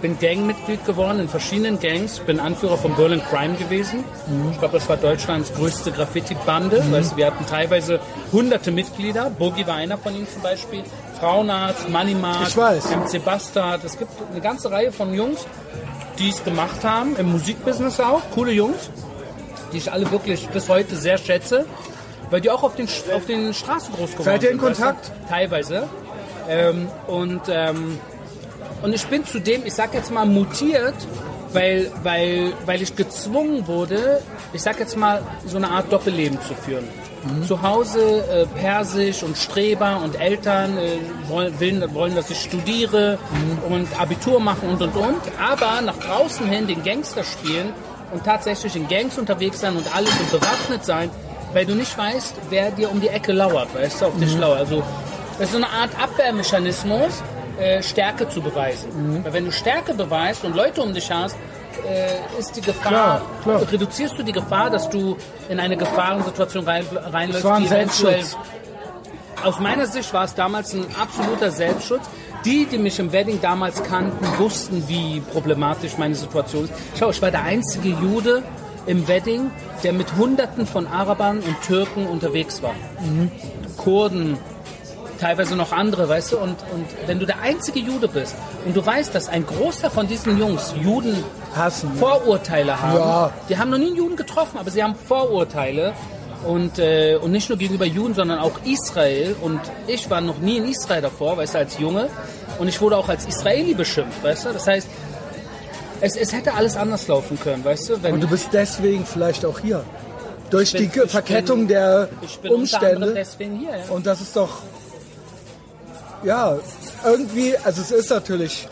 B: bin Gangmitglied geworden in verschiedenen Gangs, bin Anführer von Berlin Crime gewesen. Ich glaube, das war Deutschlands größte Graffiti-Bande. Weißt, du, wir hatten teilweise hunderte Mitglieder. Boogie war einer von ihnen zum Beispiel. Frauenarzt, Money Mark,
A: Ich weiß.
B: MC Bastard. Es gibt eine ganze Reihe von Jungs, die es gemacht haben, im Musikbusiness auch. Coole Jungs, die ich alle wirklich bis heute sehr schätze. Weil die auch auf den, auf den Straßen groß geworden
A: Seid ihr in
B: sind, weißt du?
A: Kontakt?
B: Teilweise. Ähm, und, ähm, und ich bin zudem, ich sag jetzt mal, mutiert, weil, weil, weil ich gezwungen wurde, ich sag jetzt mal, so eine Art Doppelleben zu führen. Zu Hause äh, Persisch und Streber und Eltern äh, wollen, wollen, wollen, dass ich studiere und Abitur machen und und und. Aber nach draußen hin den Gangster spielen und tatsächlich in Gangs unterwegs sein und alles und bewaffnet sein, weil du nicht weißt, wer dir um die Ecke lauert, weißt du, auf dich lauert. Also das ist so eine Art Abwehrmechanismus, äh, Stärke zu beweisen. Weil wenn du Stärke beweist und Leute um dich hast, äh, ist die Gefahr,
A: Klar, klar.
B: reduzierst du die Gefahr, dass du in eine Gefahrensituation rein, reinläufst,
A: Es war ein
B: die eventuell
A: Selbstschutz.
B: aus meiner Sicht war es damals ein absoluter Selbstschutz. Die, die mich im Wedding damals kannten, wussten, wie problematisch meine Situation ist. Schau, ich war der einzige Jude im Wedding, der mit Hunderten von Arabern und Türken unterwegs war. Kurden, teilweise noch andere, weißt du? Und, und wenn du der einzige Jude bist und du weißt, dass ein Großteil von diesen Jungs Juden
A: Hassen.
B: Vorurteile haben.
A: Ja.
B: Die haben noch nie einen Juden getroffen, aber sie haben Vorurteile. Und, äh, und nicht nur gegenüber Juden, sondern auch Israel. Und ich war noch nie in Israel davor, weißt du, als Junge. Und ich wurde auch als Israeli beschimpft, weißt du. Das heißt, es, es hätte alles anders laufen können, weißt du. Wenn
A: Und du bist deswegen vielleicht auch hier. Durch
B: bin-
A: die Verkettung
B: bin-
A: der Umstände.
B: hier, ja.
A: Und das ist doch, ja, irgendwie, also es ist natürlich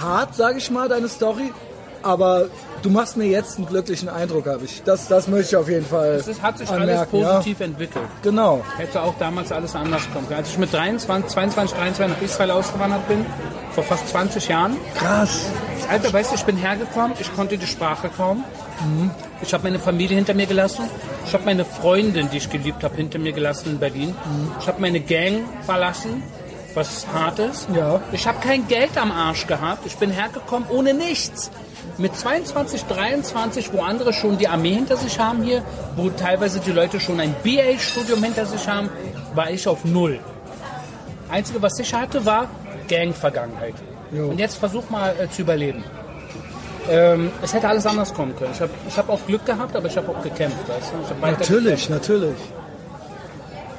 A: hart, sage ich mal, deine Story, aber du machst mir jetzt einen glücklichen Eindruck, habe ich. Das, das möchte ich auf jeden Fall
B: Es ist, hat sich alles
A: anmerken.
B: positiv entwickelt.
A: Ja, genau.
B: Hätte auch damals alles anders kommen können. Als ich mit 23, 22, 23 nach Israel ausgewandert bin, vor fast 20 Jahren,
A: Krass.
B: Alter, weißt du, ich bin hergekommen, ich konnte die Sprache kaum. Ich habe meine Familie hinter mir gelassen. Ich habe meine Freundin, die ich geliebt habe, hinter mir gelassen in Berlin. Ich habe meine Gang verlassen, was hart ist.
A: Ja.
B: Ich habe kein Geld am Arsch gehabt. Ich bin hergekommen ohne nichts. Mit 22, 23, wo andere schon die Armee hinter sich haben hier, wo teilweise die Leute schon ein BA-Studium hinter sich haben, war ich auf Null. Einzige, was ich hatte, war Gang-Vergangenheit. Und jetzt versuch mal äh, zu überleben. Ähm, es hätte alles anders kommen können. Ich habe ich hab auch Glück gehabt, aber ich habe auch gekämpft. Weißt du?
A: Natürlich, natürlich.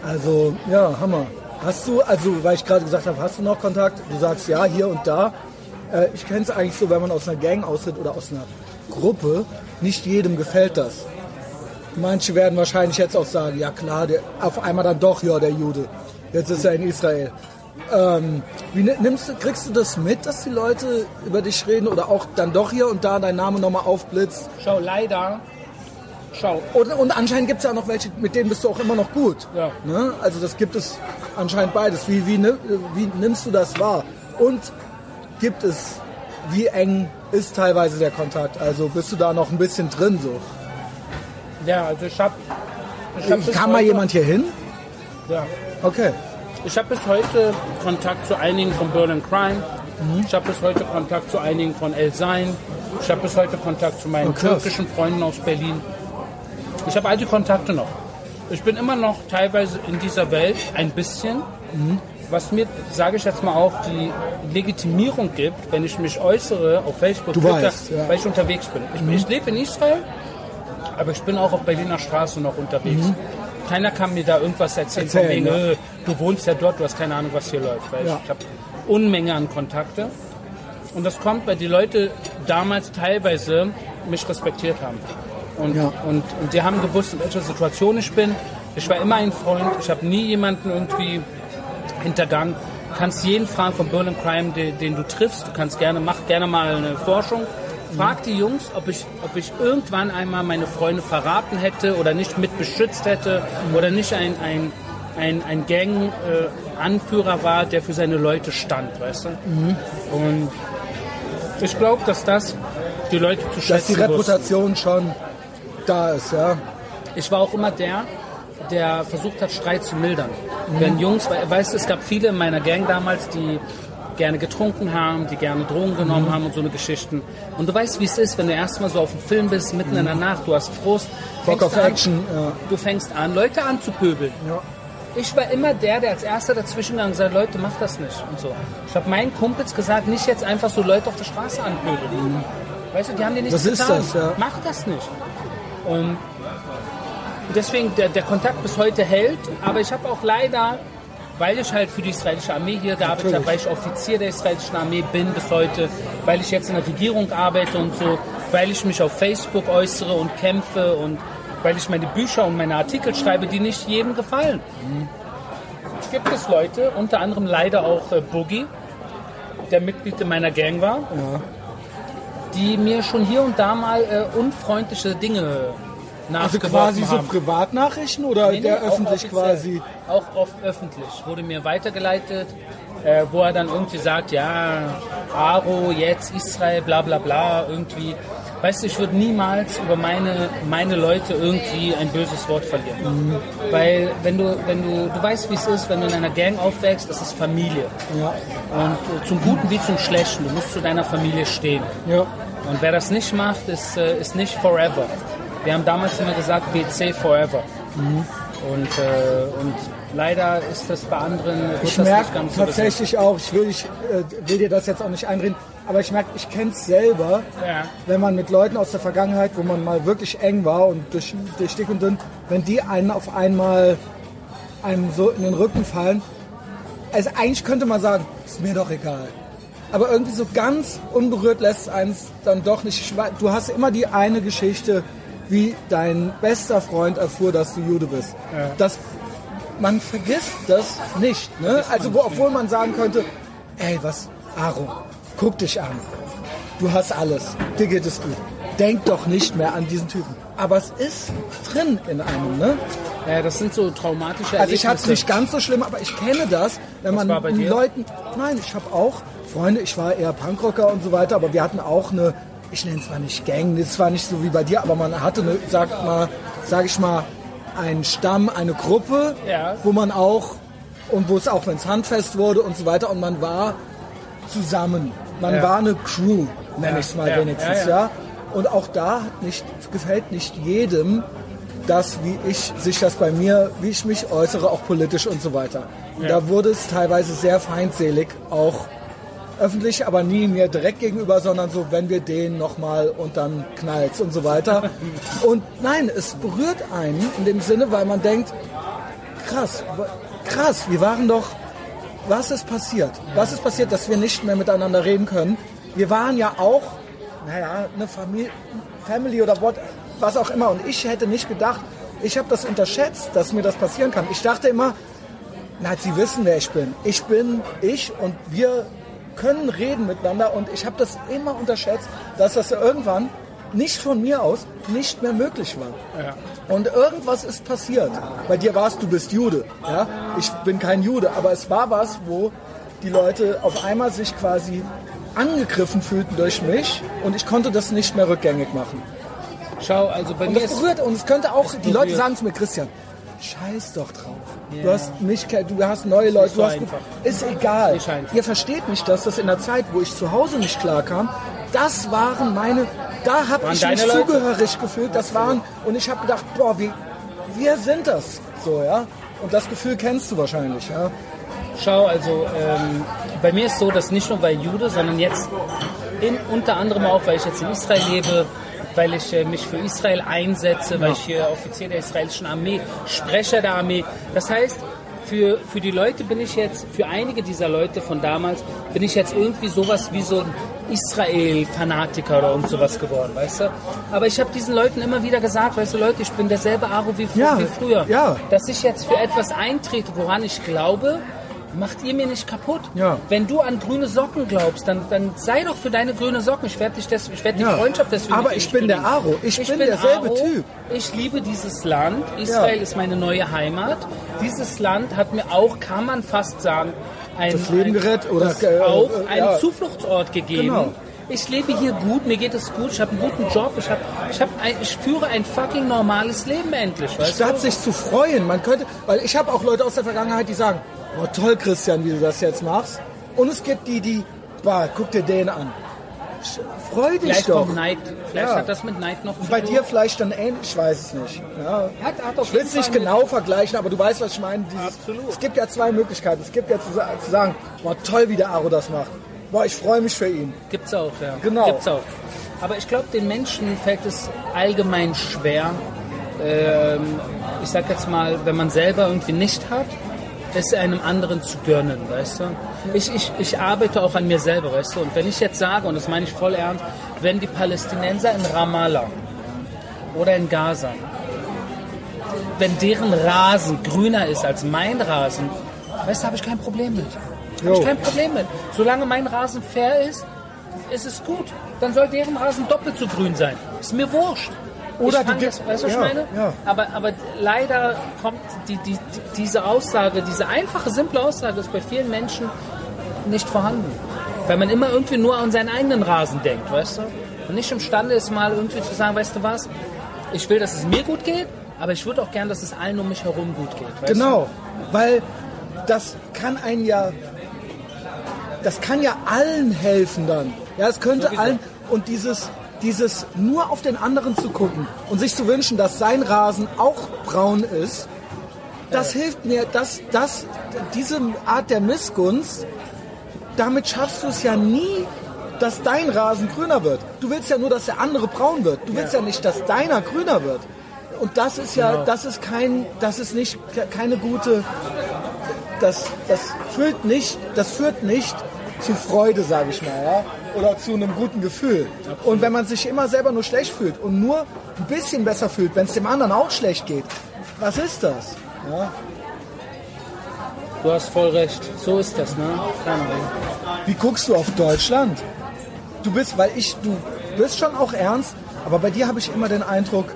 A: Also, ja, Hammer. Hast du, also, weil ich gerade gesagt habe, hast du noch Kontakt? Du sagst ja, hier und da. Äh, ich kenne es eigentlich so, wenn man aus einer Gang austritt oder aus einer Gruppe, nicht jedem gefällt das. Manche werden wahrscheinlich jetzt auch sagen, ja klar, der, auf einmal dann doch, ja, der Jude. Jetzt ist er in Israel. Ähm, wie ni- nimmst du, kriegst du das mit, dass die Leute über dich reden oder auch dann doch hier und da dein Name nochmal aufblitzt?
B: Schau, leider. Schau,
A: Und, und anscheinend gibt es ja auch noch welche, mit denen bist du auch immer noch gut.
B: Ja.
A: Ne? Also das gibt es anscheinend beides. Wie, wie, wie nimmst du das wahr? Und gibt es, wie eng ist teilweise der Kontakt? Also bist du da noch ein bisschen drin so?
B: ja, also ich habe. Ich hab
A: Kam mal jemand hier hin?
B: Ja.
A: Okay.
B: Ich habe bis heute Kontakt zu einigen von Berlin Crime. Ich habe bis heute Kontakt zu einigen von El Sein. Ich habe bis heute Kontakt zu meinen
A: Oh,
B: türkischen Freunden aus Berlin. Ich habe all die Kontakte noch. Ich bin immer noch teilweise in dieser Welt ein bisschen, was mir, sage ich jetzt mal auch, die Legitimierung gibt, wenn ich mich äußere auf Facebook, Twitter,
A: weißt, ja.
B: weil ich unterwegs bin. Ich, ich lebe in Israel, aber ich bin auch auf Berliner Straße noch unterwegs. Keiner kann mir da irgendwas erzählen, von
A: Erzählen,
B: wegen,
A: ja.
B: äh, du wohnst ja dort, du hast keine Ahnung, was hier läuft. Weil
A: Ja.
B: ich, ich habe Unmenge an Kontakte. Und das kommt, weil die Leute damals teilweise mich respektiert haben. Und,
A: Ja.
B: und, und die haben gewusst, in welcher Situation ich bin. Ich war immer ein Freund. Ich habe nie jemanden irgendwie hintergangen. Du kannst jeden fragen von Berlin Crime, den, den du triffst. Du kannst gerne, mach gerne mal eine Forschung. Frag die Jungs, ob ich, ob ich irgendwann einmal meine Freunde verraten hätte oder nicht mit beschützt hätte oder nicht ein, ein, ein, ein Gang-Anführer war, der für seine Leute stand, weißt du? Und ich glaube, dass das die Leute zu
A: Dass
B: schätzen
A: die
B: wussten.
A: Reputation schon da ist, ja.
B: Ich war auch immer der, der versucht hat, Streit zu mildern. Wenn Jungs, we- weißt du, es gab viele in meiner Gang damals, die gerne getrunken haben, die gerne Drogen genommen haben und so eine Geschichten. Und du weißt, wie es ist, wenn du erstmal so auf dem Film bist, mitten in der Nacht, du hast Frust.
A: Bock auf
B: du an-
A: Action, ja.
B: Du fängst an, Leute anzupöbeln.
A: Ja.
B: Ich war immer der, der als erster dazwischen gegangen sagt, Leute, macht das nicht und so. Ich habe meinen Kumpels gesagt, nicht jetzt einfach so Leute auf der Straße anpöbeln. Weißt du, die haben dir nichts
A: Was ist
B: getan.
A: das, ja?
B: Mach das nicht. Und deswegen, der, der Kontakt bis heute hält, aber ich habe auch leider, weil ich halt für die israelische Armee hier gearbeitet habe, weil ich Offizier der israelischen Armee bin bis heute, weil ich jetzt in der Regierung arbeite und so, weil ich mich auf Facebook äußere und kämpfe und weil ich meine Bücher und meine Artikel schreibe, die nicht jedem gefallen. Gibt es Leute, unter anderem leider auch äh, Boogie, der Mitglied in meiner Gang war, die mir schon hier und da mal äh, unfreundliche Dinge
A: Also quasi so
B: haben.
A: Privatnachrichten oder
B: Nee, nee,
A: der öffentlich quasi?
B: Auch oft öffentlich. Wurde mir weitergeleitet, äh, wo er dann irgendwie sagt, ja, Aro, jetzt Israel, bla bla bla, irgendwie. Weißt du, ich würde niemals über meine, meine Leute irgendwie ein böses Wort verlieren.
A: Mhm.
B: Weil wenn du, wenn du, du weißt, wie es ist, wenn du in einer Gang aufwächst, das ist Familie.
A: Ja.
B: Und äh, zum Guten wie zum Schlechten, du musst zu deiner Familie stehen.
A: Ja.
B: Und wer das nicht macht, ist, äh, ist nicht forever. Wir haben damals immer gesagt, BC forever.
A: Mhm.
B: Und, äh, und leider ist das bei anderen
A: Ich merke
B: ganz so
A: tatsächlich auch, ich will, ich äh, will dir das jetzt auch nicht einreden, aber ich merke, ich kenne es selber,
B: Ja.
A: wenn man mit Leuten aus der Vergangenheit, wo man mal wirklich eng war und durch, durch dick und dünn, wenn die einen auf einmal einem so in den Rücken fallen, also eigentlich könnte man sagen, ist mir doch egal. Aber irgendwie so ganz unberührt lässt eins dann doch nicht. Du hast immer die eine Geschichte, wie dein bester Freund erfuhr, dass du Jude bist. Das, man vergisst das nicht. Ne? Also wo, obwohl man sagen könnte, ey, was, Aaron, guck dich an. Du hast alles. Dir geht es gut. Denk doch nicht mehr an diesen Typen. Aber es ist drin in einem, ne?
B: Ja, das sind so traumatische
A: Also ich hatte es
B: Erlebnisse.
A: nicht ganz so schlimm, aber ich kenne das, wenn man
B: bei dir?
A: Leuten. Nein, ich habe auch Freunde. Ich war eher Punkrocker und so weiter, aber wir hatten auch eine. Ich nenne es zwar nicht Gang, das war nicht so wie bei dir, aber man hatte eine, sag mal, sag ich mal, einen Stamm, eine Gruppe,
B: Ja.
A: wo man auch und wo es auch, wenn es handfest wurde und so weiter und man war zusammen. Man
B: Ja.
A: war eine Crew, nenne
B: Ja,
A: ich es mal wenigstens,
B: ja.
A: Und auch da nicht, gefällt nicht jedem das, wie ich sich das bei mir, wie ich mich äußere, auch politisch und so weiter. Und Da wurde es teilweise sehr feindselig, auch öffentlich, aber nie mir direkt gegenüber, sondern so, wenn wir den nochmal und dann knallt's und so weiter. Und nein, es berührt einen in dem Sinne, weil man denkt, krass, krass, wir waren doch, was ist passiert? Was ist passiert, dass wir nicht mehr miteinander reden können? Wir waren ja auch, naja, eine Familie, Family oder what, was auch immer. Und ich hätte nicht gedacht, ich habe das unterschätzt, dass mir das passieren kann. Ich dachte immer, na, sie wissen, wer ich bin. Ich bin ich und wir können reden miteinander. Und ich habe das immer unterschätzt, dass das irgendwann nicht von mir aus nicht mehr möglich war.
B: Ja.
A: Und irgendwas ist passiert. Bei dir war es, du bist Jude. Ja? Ich bin kein Jude, aber es war was, wo die Leute auf einmal sich quasi angegriffen fühlten durch mich und ich konnte das nicht mehr rückgängig machen.
B: Schau, also bei
A: Und
B: mir
A: das berührt und es könnte auch, die Leute
B: berührt.
A: sagen zu mir, Christian, scheiß doch drauf. Du hast mich, du hast neue Leute,
B: so
A: du hast,
B: einfach.
A: ist egal.
B: Einfach.
A: Ihr versteht nicht, dass das in der Zeit, wo ich zu Hause nicht klarkam, das waren meine, da habe ich mich
B: Leute?
A: zugehörig gefühlt, das waren, und ich habe gedacht, boah, wie, wir sind das, so, ja. Und das Gefühl kennst du wahrscheinlich, ja.
B: Schau, also ähm, bei mir ist so, dass nicht nur weil Jude, sondern jetzt in, unter anderem auch, weil ich jetzt in Israel lebe, weil ich äh, mich für Israel einsetze, weil ich hier Offizier der israelischen Armee, Sprecher der Armee. Das heißt, für, für die Leute bin ich jetzt, für einige dieser Leute von damals, bin ich jetzt irgendwie sowas wie so ein Israel-Fanatiker oder irgend sowas geworden, weißt du? Aber ich habe diesen Leuten immer wieder gesagt, weißt du Leute, ich bin derselbe Aro wie, fr-
A: Ja,
B: wie früher.
A: ja.
B: Dass ich jetzt für etwas eintrete, woran ich glaube, macht ihr mir nicht kaputt.
A: Ja.
B: Wenn du an grüne Socken glaubst, dann, dann sei doch für deine grüne Socken. Ich werde dich ich werde die
A: Ja.
B: Freundschaft deswegen.
A: Aber ich bin der. Aro. Ich bin derselbe Typ.
B: Ich liebe dieses Land. Israel
A: Ja.
B: ist meine neue Heimat. Dieses Land hat mir auch, kann man fast sagen, ein,
A: Das Leben gerettet oder,
B: auch
A: äh,
B: einen. Zufluchtsort gegeben.
A: Genau.
B: Ich lebe hier gut, mir geht es gut, ich habe einen guten Job, ich, hab, ich, hab ein, ich führe ein fucking normales Leben endlich, weißt
A: Statt
B: du?
A: sich zu freuen, man könnte, weil ich habe auch Leute aus der Vergangenheit, die sagen, oh toll Christian, wie du das jetzt machst. Und es gibt die, die, bah, guck dir den an. Freu dich
B: Vielleicht
A: doch.
B: Neid, vielleicht
A: Ja.
B: hat das mit Neid noch
A: Bei dir vielleicht dann ähnlich, ich weiß es nicht. Ja.
B: Hat, hat
A: Ich will es nicht genau vergleichen, aber du weißt, was ich meine. Dieses,
B: Absolut.
A: Es gibt ja zwei Möglichkeiten. Es gibt ja zu, zu sagen, boah, toll, wie der Aro das macht. Boah, ich freue mich für ihn.
B: Gibt's auch, ja.
A: Genau.
B: Gibt's auch. Aber ich glaube, den Menschen fällt es allgemein schwer, ähm, ich sag jetzt mal, wenn man selber irgendwie nicht hat, es einem anderen zu gönnen, weißt du? Ich, ich, ich arbeite auch an mir selber, weißt du? Und wenn ich jetzt sage, und das meine ich voll ernst, wenn die Palästinenser in Ramallah oder in Gaza, wenn deren Rasen grüner ist als mein Rasen, weißt du, habe ich kein Problem mit. Habe ich kein Problem mit. Solange mein Rasen fair ist, ist es gut. Dann soll deren Rasen doppelt so grün sein. Ist mir wurscht.
A: Oder
B: ich
A: du
B: das, weißt du, was
A: ja,
B: ich meine?
A: ja.
B: Aber, aber leider kommt die, die, die, diese Aussage, diese einfache, simple Aussage ist bei vielen Menschen nicht vorhanden. Weil man immer irgendwie nur an seinen eigenen Rasen denkt, weißt du? und nicht imstande ist, mal irgendwie zu sagen, weißt du was, ich will, dass es mir gut geht, aber ich würde auch gern, dass es allen um mich herum gut geht. Weißt
A: Genau, weil das kann einen ja, das kann ja allen helfen dann. Ja, es könnte
B: Sowieso.
A: allen und dieses dieses nur auf den anderen zu gucken und sich zu wünschen, dass sein Rasen auch braun ist, das hilft mir, dass das diese Art der Missgunst, damit schaffst du es ja nie, dass dein Rasen grüner wird. Du willst ja nur, dass der andere braun wird. Du willst ja, nicht, dass deiner grüner wird. Und das ist ja,
B: Genau.
A: das ist kein, das ist nicht keine gute, das, das führt nicht, das führt nicht zu Freude, sage ich mal, ja, oder zu einem guten Gefühl. Und wenn man sich immer selber nur schlecht fühlt und nur ein bisschen besser fühlt, wenn es dem anderen auch schlecht geht, was ist das? Ja?
B: Du hast voll recht. So ist das, ne? Keine Ahnung.
A: Wie guckst du auf Deutschland? Du bist, weil ich, du bist schon auch ernst, aber bei dir habe ich immer den Eindruck,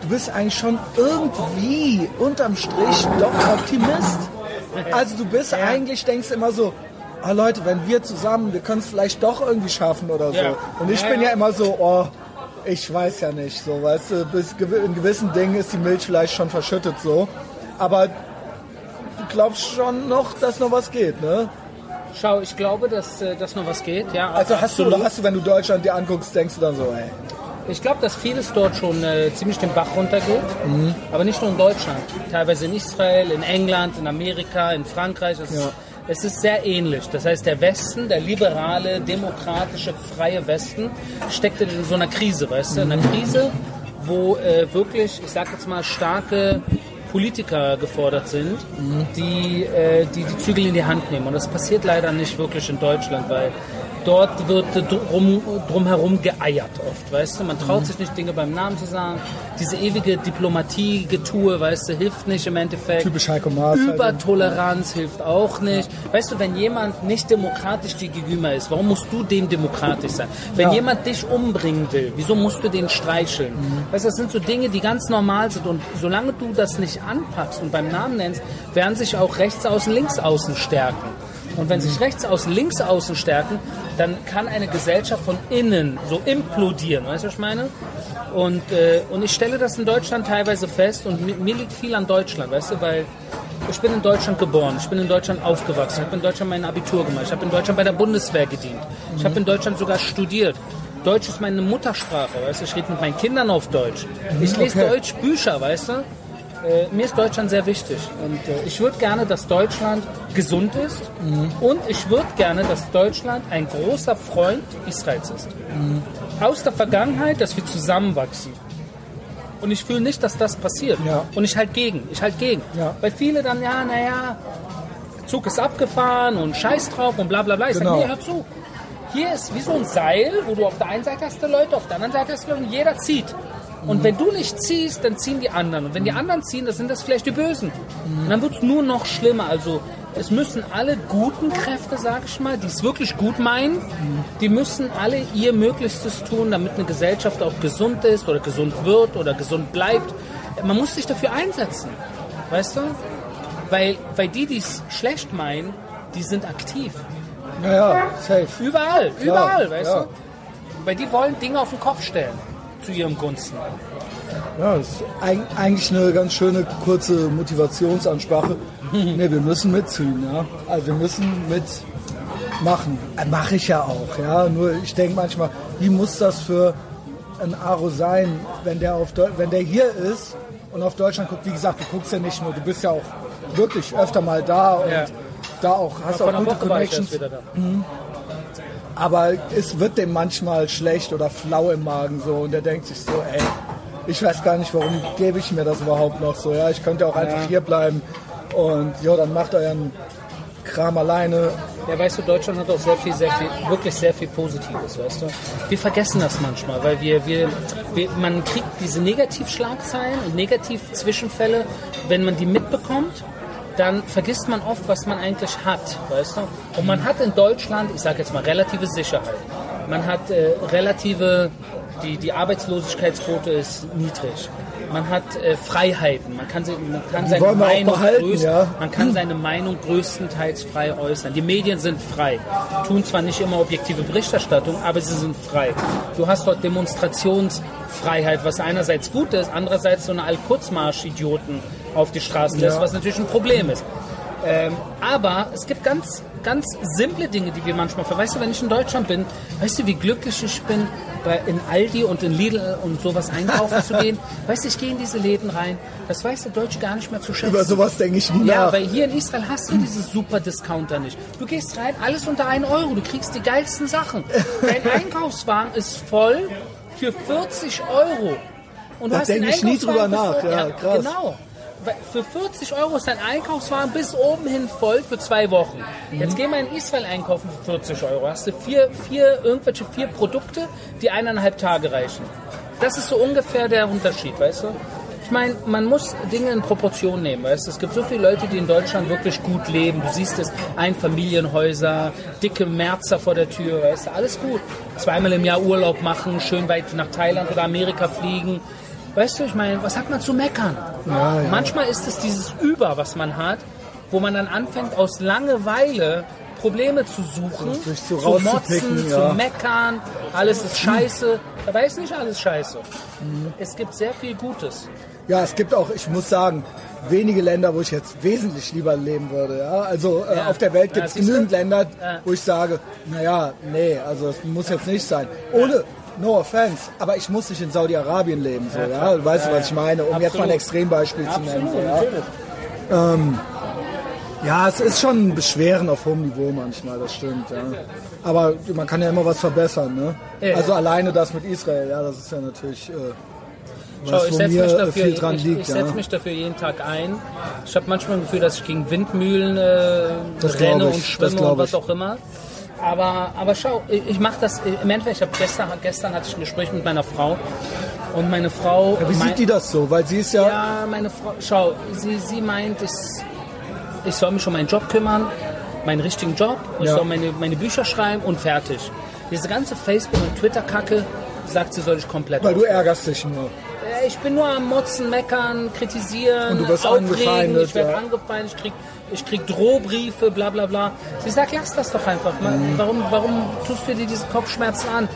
A: du bist eigentlich schon irgendwie unterm Strich doch Optimist. Also du bist eigentlich, denkst immer so, ah Leute, wenn wir zusammen, wir können es vielleicht doch irgendwie schaffen oder so.
B: Ja.
A: Und ich
B: Ja,
A: bin
B: ja.
A: ja immer so, oh, ich weiß ja nicht, so, weißt du, bis in gewissen Dingen ist die Milch vielleicht schon verschüttet so. Aber du glaubst schon noch, dass noch was geht, ne?
B: Schau, ich glaube, dass, äh, dass noch was geht. Ja,
A: Also hast du, hast du, wenn du Deutschland dir anguckst, denkst du dann so, ey,
B: Ich glaube, dass vieles dort schon äh, ziemlich den Bach runtergeht.
A: Mhm.
B: Aber nicht nur in Deutschland. Teilweise in Israel, in England, in Amerika, in Frankreich. Es,
A: Ja.
B: ist, es ist sehr ähnlich. Das heißt, der Westen, der liberale, demokratische, freie Westen, steckt in so einer Krise, weißt du? In
A: Mhm.
B: einer Krise, wo äh, wirklich, ich sag jetzt mal, starke Politiker gefordert sind,
A: Mhm.
B: die, äh, die die Zügel in die Hand nehmen. Und das passiert leider nicht wirklich in Deutschland, weil dort wird drum, drumherum geeiert oft, weißt du? Man traut sich nicht, Dinge beim Namen zu sagen. Diese ewige Diplomatie-Getue, weißt du, hilft nicht im Endeffekt.
A: Typisch Heiko Maas halt.
B: Übertoleranz hilft auch nicht. Weißt du, wenn jemand nicht demokratisch dir gegenüber ist, warum musst du dem demokratisch sein? Wenn
A: Ja.
B: jemand dich umbringen will, wieso musst du den streicheln? Weißt du, das sind so Dinge, die ganz normal sind. Und solange du das nicht anpackst und beim Namen nennst, werden sich auch rechts außen, links außen stärken. Und wenn sich rechts außen, links außen stärken, dann kann eine Gesellschaft von innen so implodieren. Weißt du, was ich meine? Und, äh, und ich stelle das in Deutschland teilweise fest und mir, mir liegt viel an Deutschland, weißt du, weil ich bin in Deutschland geboren, ich bin in Deutschland aufgewachsen, ich habe in Deutschland mein Abitur gemacht, ich habe in Deutschland bei der Bundeswehr gedient, ich habe in Deutschland sogar studiert. Deutsch ist meine Muttersprache, weißt du, ich rede mit meinen Kindern auf Deutsch. Ich lese
A: okay.
B: Deutsch Bücher, weißt du. Äh, mir ist Deutschland sehr wichtig und äh, ich würde gerne, dass Deutschland gesund ist und ich würde gerne, dass Deutschland ein großer Freund Israels ist. Aus der Vergangenheit, dass wir zusammenwachsen. Und ich fühle nicht, dass das passiert.
A: Ja.
B: Und ich halt gegen. Ich halt gegen.
A: Ja.
B: Weil viele dann, ja, naja, Zug ist abgefahren und Scheiß drauf und bla bla bla. Ich
A: Genau.
B: sag, nee, hör zu. Hier ist wie so ein Seil, wo du auf der einen Seite hast du Leute, auf der anderen Seite hast du Leute und jeder zieht. Und
A: Mhm.
B: wenn du nicht ziehst, dann ziehen die anderen. Und wenn die anderen ziehen, dann sind das vielleicht die Bösen. Und dann wird es nur noch schlimmer. Also es müssen alle guten Kräfte, sag ich mal, die es wirklich gut meinen, die müssen alle ihr Möglichstes tun, damit eine Gesellschaft auch gesund ist oder gesund wird oder gesund bleibt. Man muss sich dafür einsetzen. Weißt du? Weil, weil die, die es schlecht meinen, die sind aktiv.
A: Ja, ja, safe.
B: Überall, überall, weißt
A: ja.
B: du? Weil die wollen Dinge auf den Kopf stellen. Zu ihrem Gunsten.
A: Ja, das ist eig- eigentlich eine ganz schöne kurze Motivationsansprache. ne, wir müssen mitziehen, ja. Also wir müssen mitmachen. Äh, Mache ich ja auch, ja. Nur ich denke manchmal, wie muss das für ein Aro sein, wenn der auf Deu wenn der hier ist und auf Deutschland guckt. Wie gesagt, du guckst ja nicht nur, du bist ja auch wirklich öfter mal da und
B: Ja.
A: da auch hast auch gute Connections.
B: da.
A: Aber es wird dem manchmal schlecht oder flau im Magen so und der denkt sich so, ey, ich weiß gar nicht, warum gebe ich mir das überhaupt noch so. Ja, ich könnte auch einfach hier bleiben und ja, dann macht euren Kram alleine.
B: Ja, weißt du, Deutschland hat auch sehr viel, sehr viel, wirklich sehr viel Positives, weißt du. Wir vergessen das manchmal, weil wir, wir, wir man kriegt diese Negativschlagzeilen und Negativzwischenfälle, wenn man die mitbekommt, dann vergisst man oft, was man eigentlich hat, weißt du. Und man hat in Deutschland, ich sage jetzt mal, relative Sicherheit. Man hat äh, relative die, die Arbeitslosigkeitsquote ist niedrig. Man hat äh, Freiheiten. Man kann, sie- man kann seine Meinung
A: behalten,
B: größt-
A: ja.
B: man kann seine Meinung größtenteils frei äußern. Die Medien sind frei, tun zwar nicht immer objektive Berichterstattung, aber sie sind frei. Du hast dort Demonstrationsfreiheit, was einerseits gut ist, andererseits so eine Al-Quds-Marsch-Idioten auf die Straßen lässt, was natürlich ein Problem ist. Ähm, aber es gibt ganz, ganz simple Dinge, die wir manchmal ver. Weißt du, wenn ich in Deutschland bin, weißt du, wie glücklich ich bin, bei, in Aldi und in Lidl und sowas einkaufen zu gehen? Weißt du, ich gehe in diese Läden rein. Das weiß der Deutsche gar nicht mehr zu schätzen.
A: Über sowas denke ich nie
B: Ja,
A: nach.
B: weil hier in Israel hast du diese super Discounter nicht. Du gehst rein, alles unter 1 Euro, du kriegst die geilsten Sachen. Dein Einkaufswagen ist voll für 40 Euro. Und
A: Da
B: hast den
A: denk ich nie drüber nach,
B: bis-
A: ja, krass.
B: Genau. Für 40 Euro ist dein Einkaufswagen bis oben hin voll für zwei Wochen.
A: Mhm.
B: Jetzt geh mal in Israel einkaufen für 40 Euro. Hast du vier, vier, irgendwelche vier Produkte, die eineinhalb Tage reichen. Das ist so ungefähr der Unterschied, weißt du? Ich meine, man muss Dinge in Proportion nehmen, weißt du? Es gibt so viele Leute, die in Deutschland wirklich gut leben. Du siehst es, Einfamilienhäuser, dicke Märzer vor der Tür, weißt du? Alles gut. Zweimal im Jahr Urlaub machen, schön weit nach Thailand oder Amerika fliegen. Weißt du, ich meine, was hat man zu meckern?
A: Ja, ja.
B: Manchmal ist es dieses Über, was man hat, wo man dann anfängt, aus Langeweile Probleme zu suchen,
A: sich so
B: zu
A: rauszupicken,
B: motzen,
A: ja.
B: zu meckern, alles ist scheiße. Dabei ist nicht alles scheiße. Es gibt sehr viel Gutes.
A: Ja, es gibt auch, ich muss sagen, wenige Länder, wo ich jetzt wesentlich lieber leben würde. Ja? Also äh,
B: Ja.
A: auf der Welt gibt es genügend Länder, wo ich sage, naja, nee, also es muss jetzt nicht sein. Ohne, no offense, aber ich muss nicht in Saudi-Arabien leben. So, ja, Du weißt,
B: Ja,
A: was ich meine, um jetzt mal ein
B: Absolut.
A: Extrembeispiel zu nennen.
B: Absolut,
A: So, ja?
B: natürlich.
A: Ja, es ist schon ein Beschweren auf hohem Niveau manchmal, das stimmt. Ja. Aber man kann ja immer was verbessern. Ne?
B: Ja.
A: Also alleine das mit Israel, ja, das ist ja natürlich äh,
B: Schau, ich setze mich
A: äh,
B: dafür, ich,
A: liegt.
B: ich setze
A: ja.
B: mich dafür jeden Tag ein. Ich habe manchmal ein Gefühl, dass ich gegen Windmühlen äh, renne und schwimme und was auch immer. Aber, aber schau, ich, mache das im Endeffekt. Ich habe gestern, gestern hatte ich ein Gespräch mit meiner Frau und meine Frau.
A: Ja, wie
B: mein-
A: sieht die das so? Weil sie ist ja,
B: Ja, meine Frau, schau, sie, sie meint, ich, ich soll mich um meinen Job kümmern, meinen richtigen Job, ich
A: Ja.
B: soll meine, meine Bücher schreiben und fertig. Diese ganze Facebook- und Twitter-Kacke, sagt sie, soll ich komplett
A: weil du
B: aufhören.
A: ärgerst dich nur.
B: Äh, Ich bin nur am Motzen, Meckern, Kritisieren,
A: Und du wirst
B: aufregen, ich werde
A: ja.
B: angefeindet, ich krieg, ich krieg Drohbriefe, bla bla bla. Sie sagt, lass das doch einfach.
A: Mhm.
B: Warum, warum tust du dir diese Kopfschmerzen an?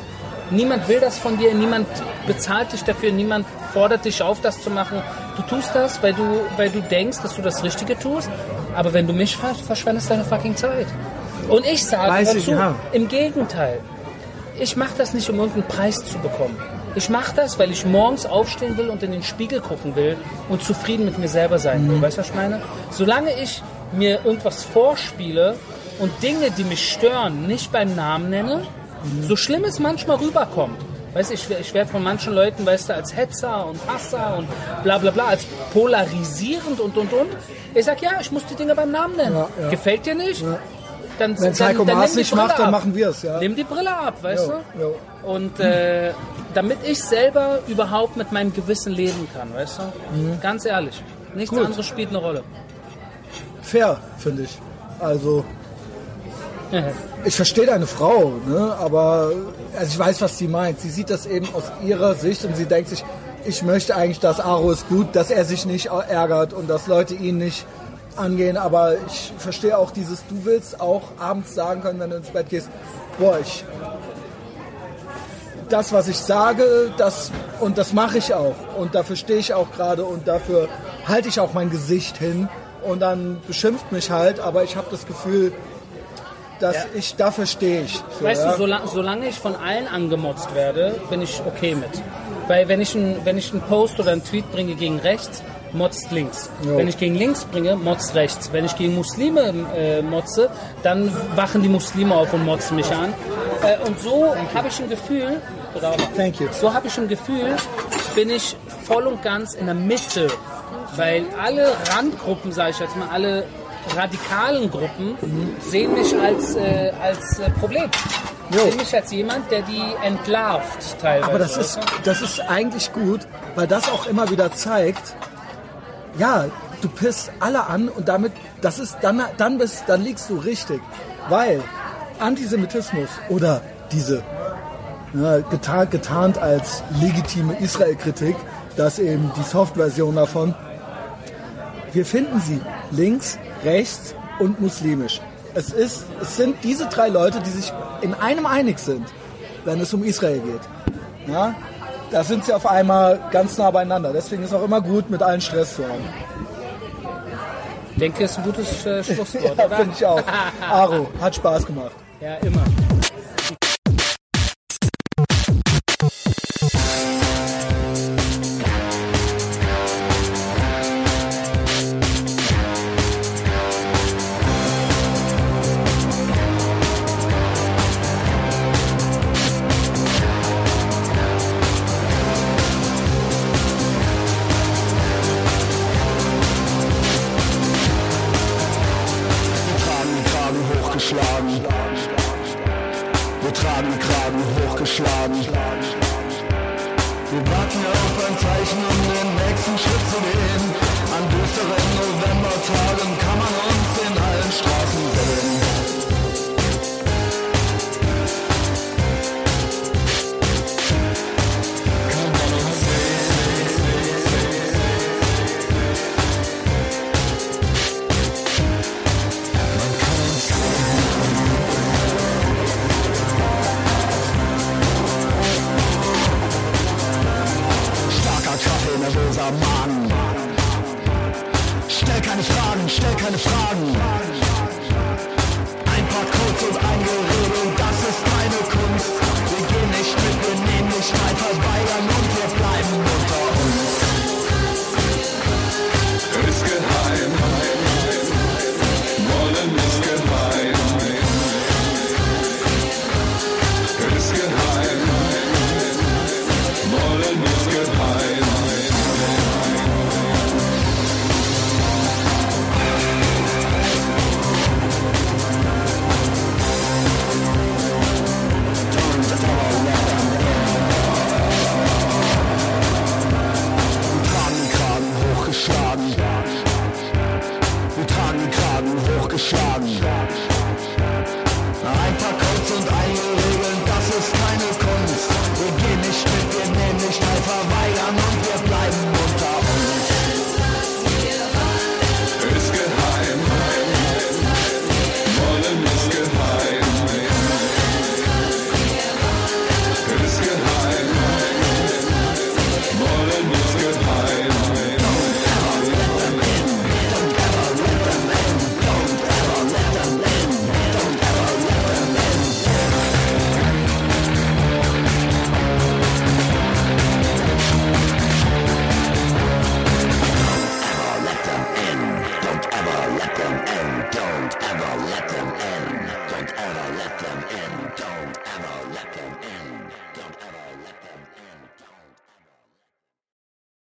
B: Niemand will das von dir, niemand bezahlt dich dafür, niemand fordert dich auf, das zu machen. Du tust das, weil du, weil du denkst, dass du das Richtige tust. Aber wenn du mich fragst, verschwendest deine fucking Zeit. Und ich sage
A: Weiß ich,
B: dazu,
A: ja.
B: im Gegenteil ich mache das nicht, um irgendeinen Preis zu bekommen. Ich mache das, weil ich morgens aufstehen will und in den Spiegel gucken will und zufrieden mit mir selber sein will. Weißt du, was ich meine? Solange ich mir irgendwas vorspiele und Dinge, die mich stören, nicht beim Namen nenne, so schlimm es manchmal rüberkommt. Weißt du, ich, ich werde von manchen Leuten, weißt du, als Hetzer und Hasser und bla bla bla, als polarisierend und und und. Ich sag ja, ich muss die Dinge beim Namen nennen.
A: Ja, ja.
B: Gefällt dir nicht? Dann,
A: Wenn
B: dann,
A: Heiko
B: dann
A: Maas
B: nimm die
A: nicht macht, dann machen wir es, ja.
B: Nimm die Brille ab, weißt
A: Jo,
B: du?
A: jo.
B: Und äh, damit ich selber überhaupt mit meinem Gewissen leben kann, weißt du? Ganz ehrlich. Nichts
A: Gut.
B: anderes spielt eine Rolle.
A: Fair, finde ich. Also, ich verstehe deine Frau, ne? aber also ich weiß, was sie meint. Sie sieht das eben aus ihrer Sicht und sie denkt sich, ich möchte eigentlich, dass Aro ist gut, dass er sich nicht ärgert und dass Leute ihn nicht angehen. Aber ich verstehe auch dieses, du willst auch abends sagen können, wenn du ins Bett gehst, boah, ich das, was ich sage, das und das mache ich auch und dafür stehe ich auch gerade und dafür halte ich auch mein Gesicht hin und dann beschimpft mich halt, aber ich habe das Gefühl, dass
B: Ja.
A: ich dafür stehe ich. So,
B: Weißt
A: ja.
B: du, solange, solange ich von allen angemotzt werde, bin ich okay mit. Weil wenn ich, ein, wenn ich einen Post oder einen Tweet bringe gegen rechts, motzt links.
A: Jo.
B: Wenn ich gegen links bringe, motzt rechts. Wenn ich gegen Muslime äh, motze, dann wachen die Muslime auf und motzen mich an. Äh, und so habe ich ein Gefühl,
A: Thank you.
B: so habe ich ein Gefühl, bin ich voll und ganz in der Mitte. Weil alle Randgruppen, sage ich jetzt mal, alle radikalen Gruppen sehen mich als, äh, als äh, Problem.
A: Jo.
B: Sehen mich als jemand, der die entlarvt teilweise.
A: Aber das ist, das ist eigentlich gut, weil das auch immer wieder zeigt, ja, du pisst alle an und damit, das ist, dann, dann bist, dann liegst du richtig. Weil Antisemitismus oder diese ja, getarnt, getarnt als legitime Israel-Kritik, das eben die Soft-Version davon. Wir finden sie links, rechts und muslimisch. Es, ist, es sind diese drei Leute, die sich in einem einig sind, wenn es um Israel geht. Ja? Da sind sie auf einmal ganz nah beieinander. Deswegen ist es auch immer gut, mit allen Stress zu haben.
D: Ich denke, ist ein gutes äh, Schlusswort,
A: Ja, finde ich auch. Aro, hat Spaß gemacht.
D: Ja, immer.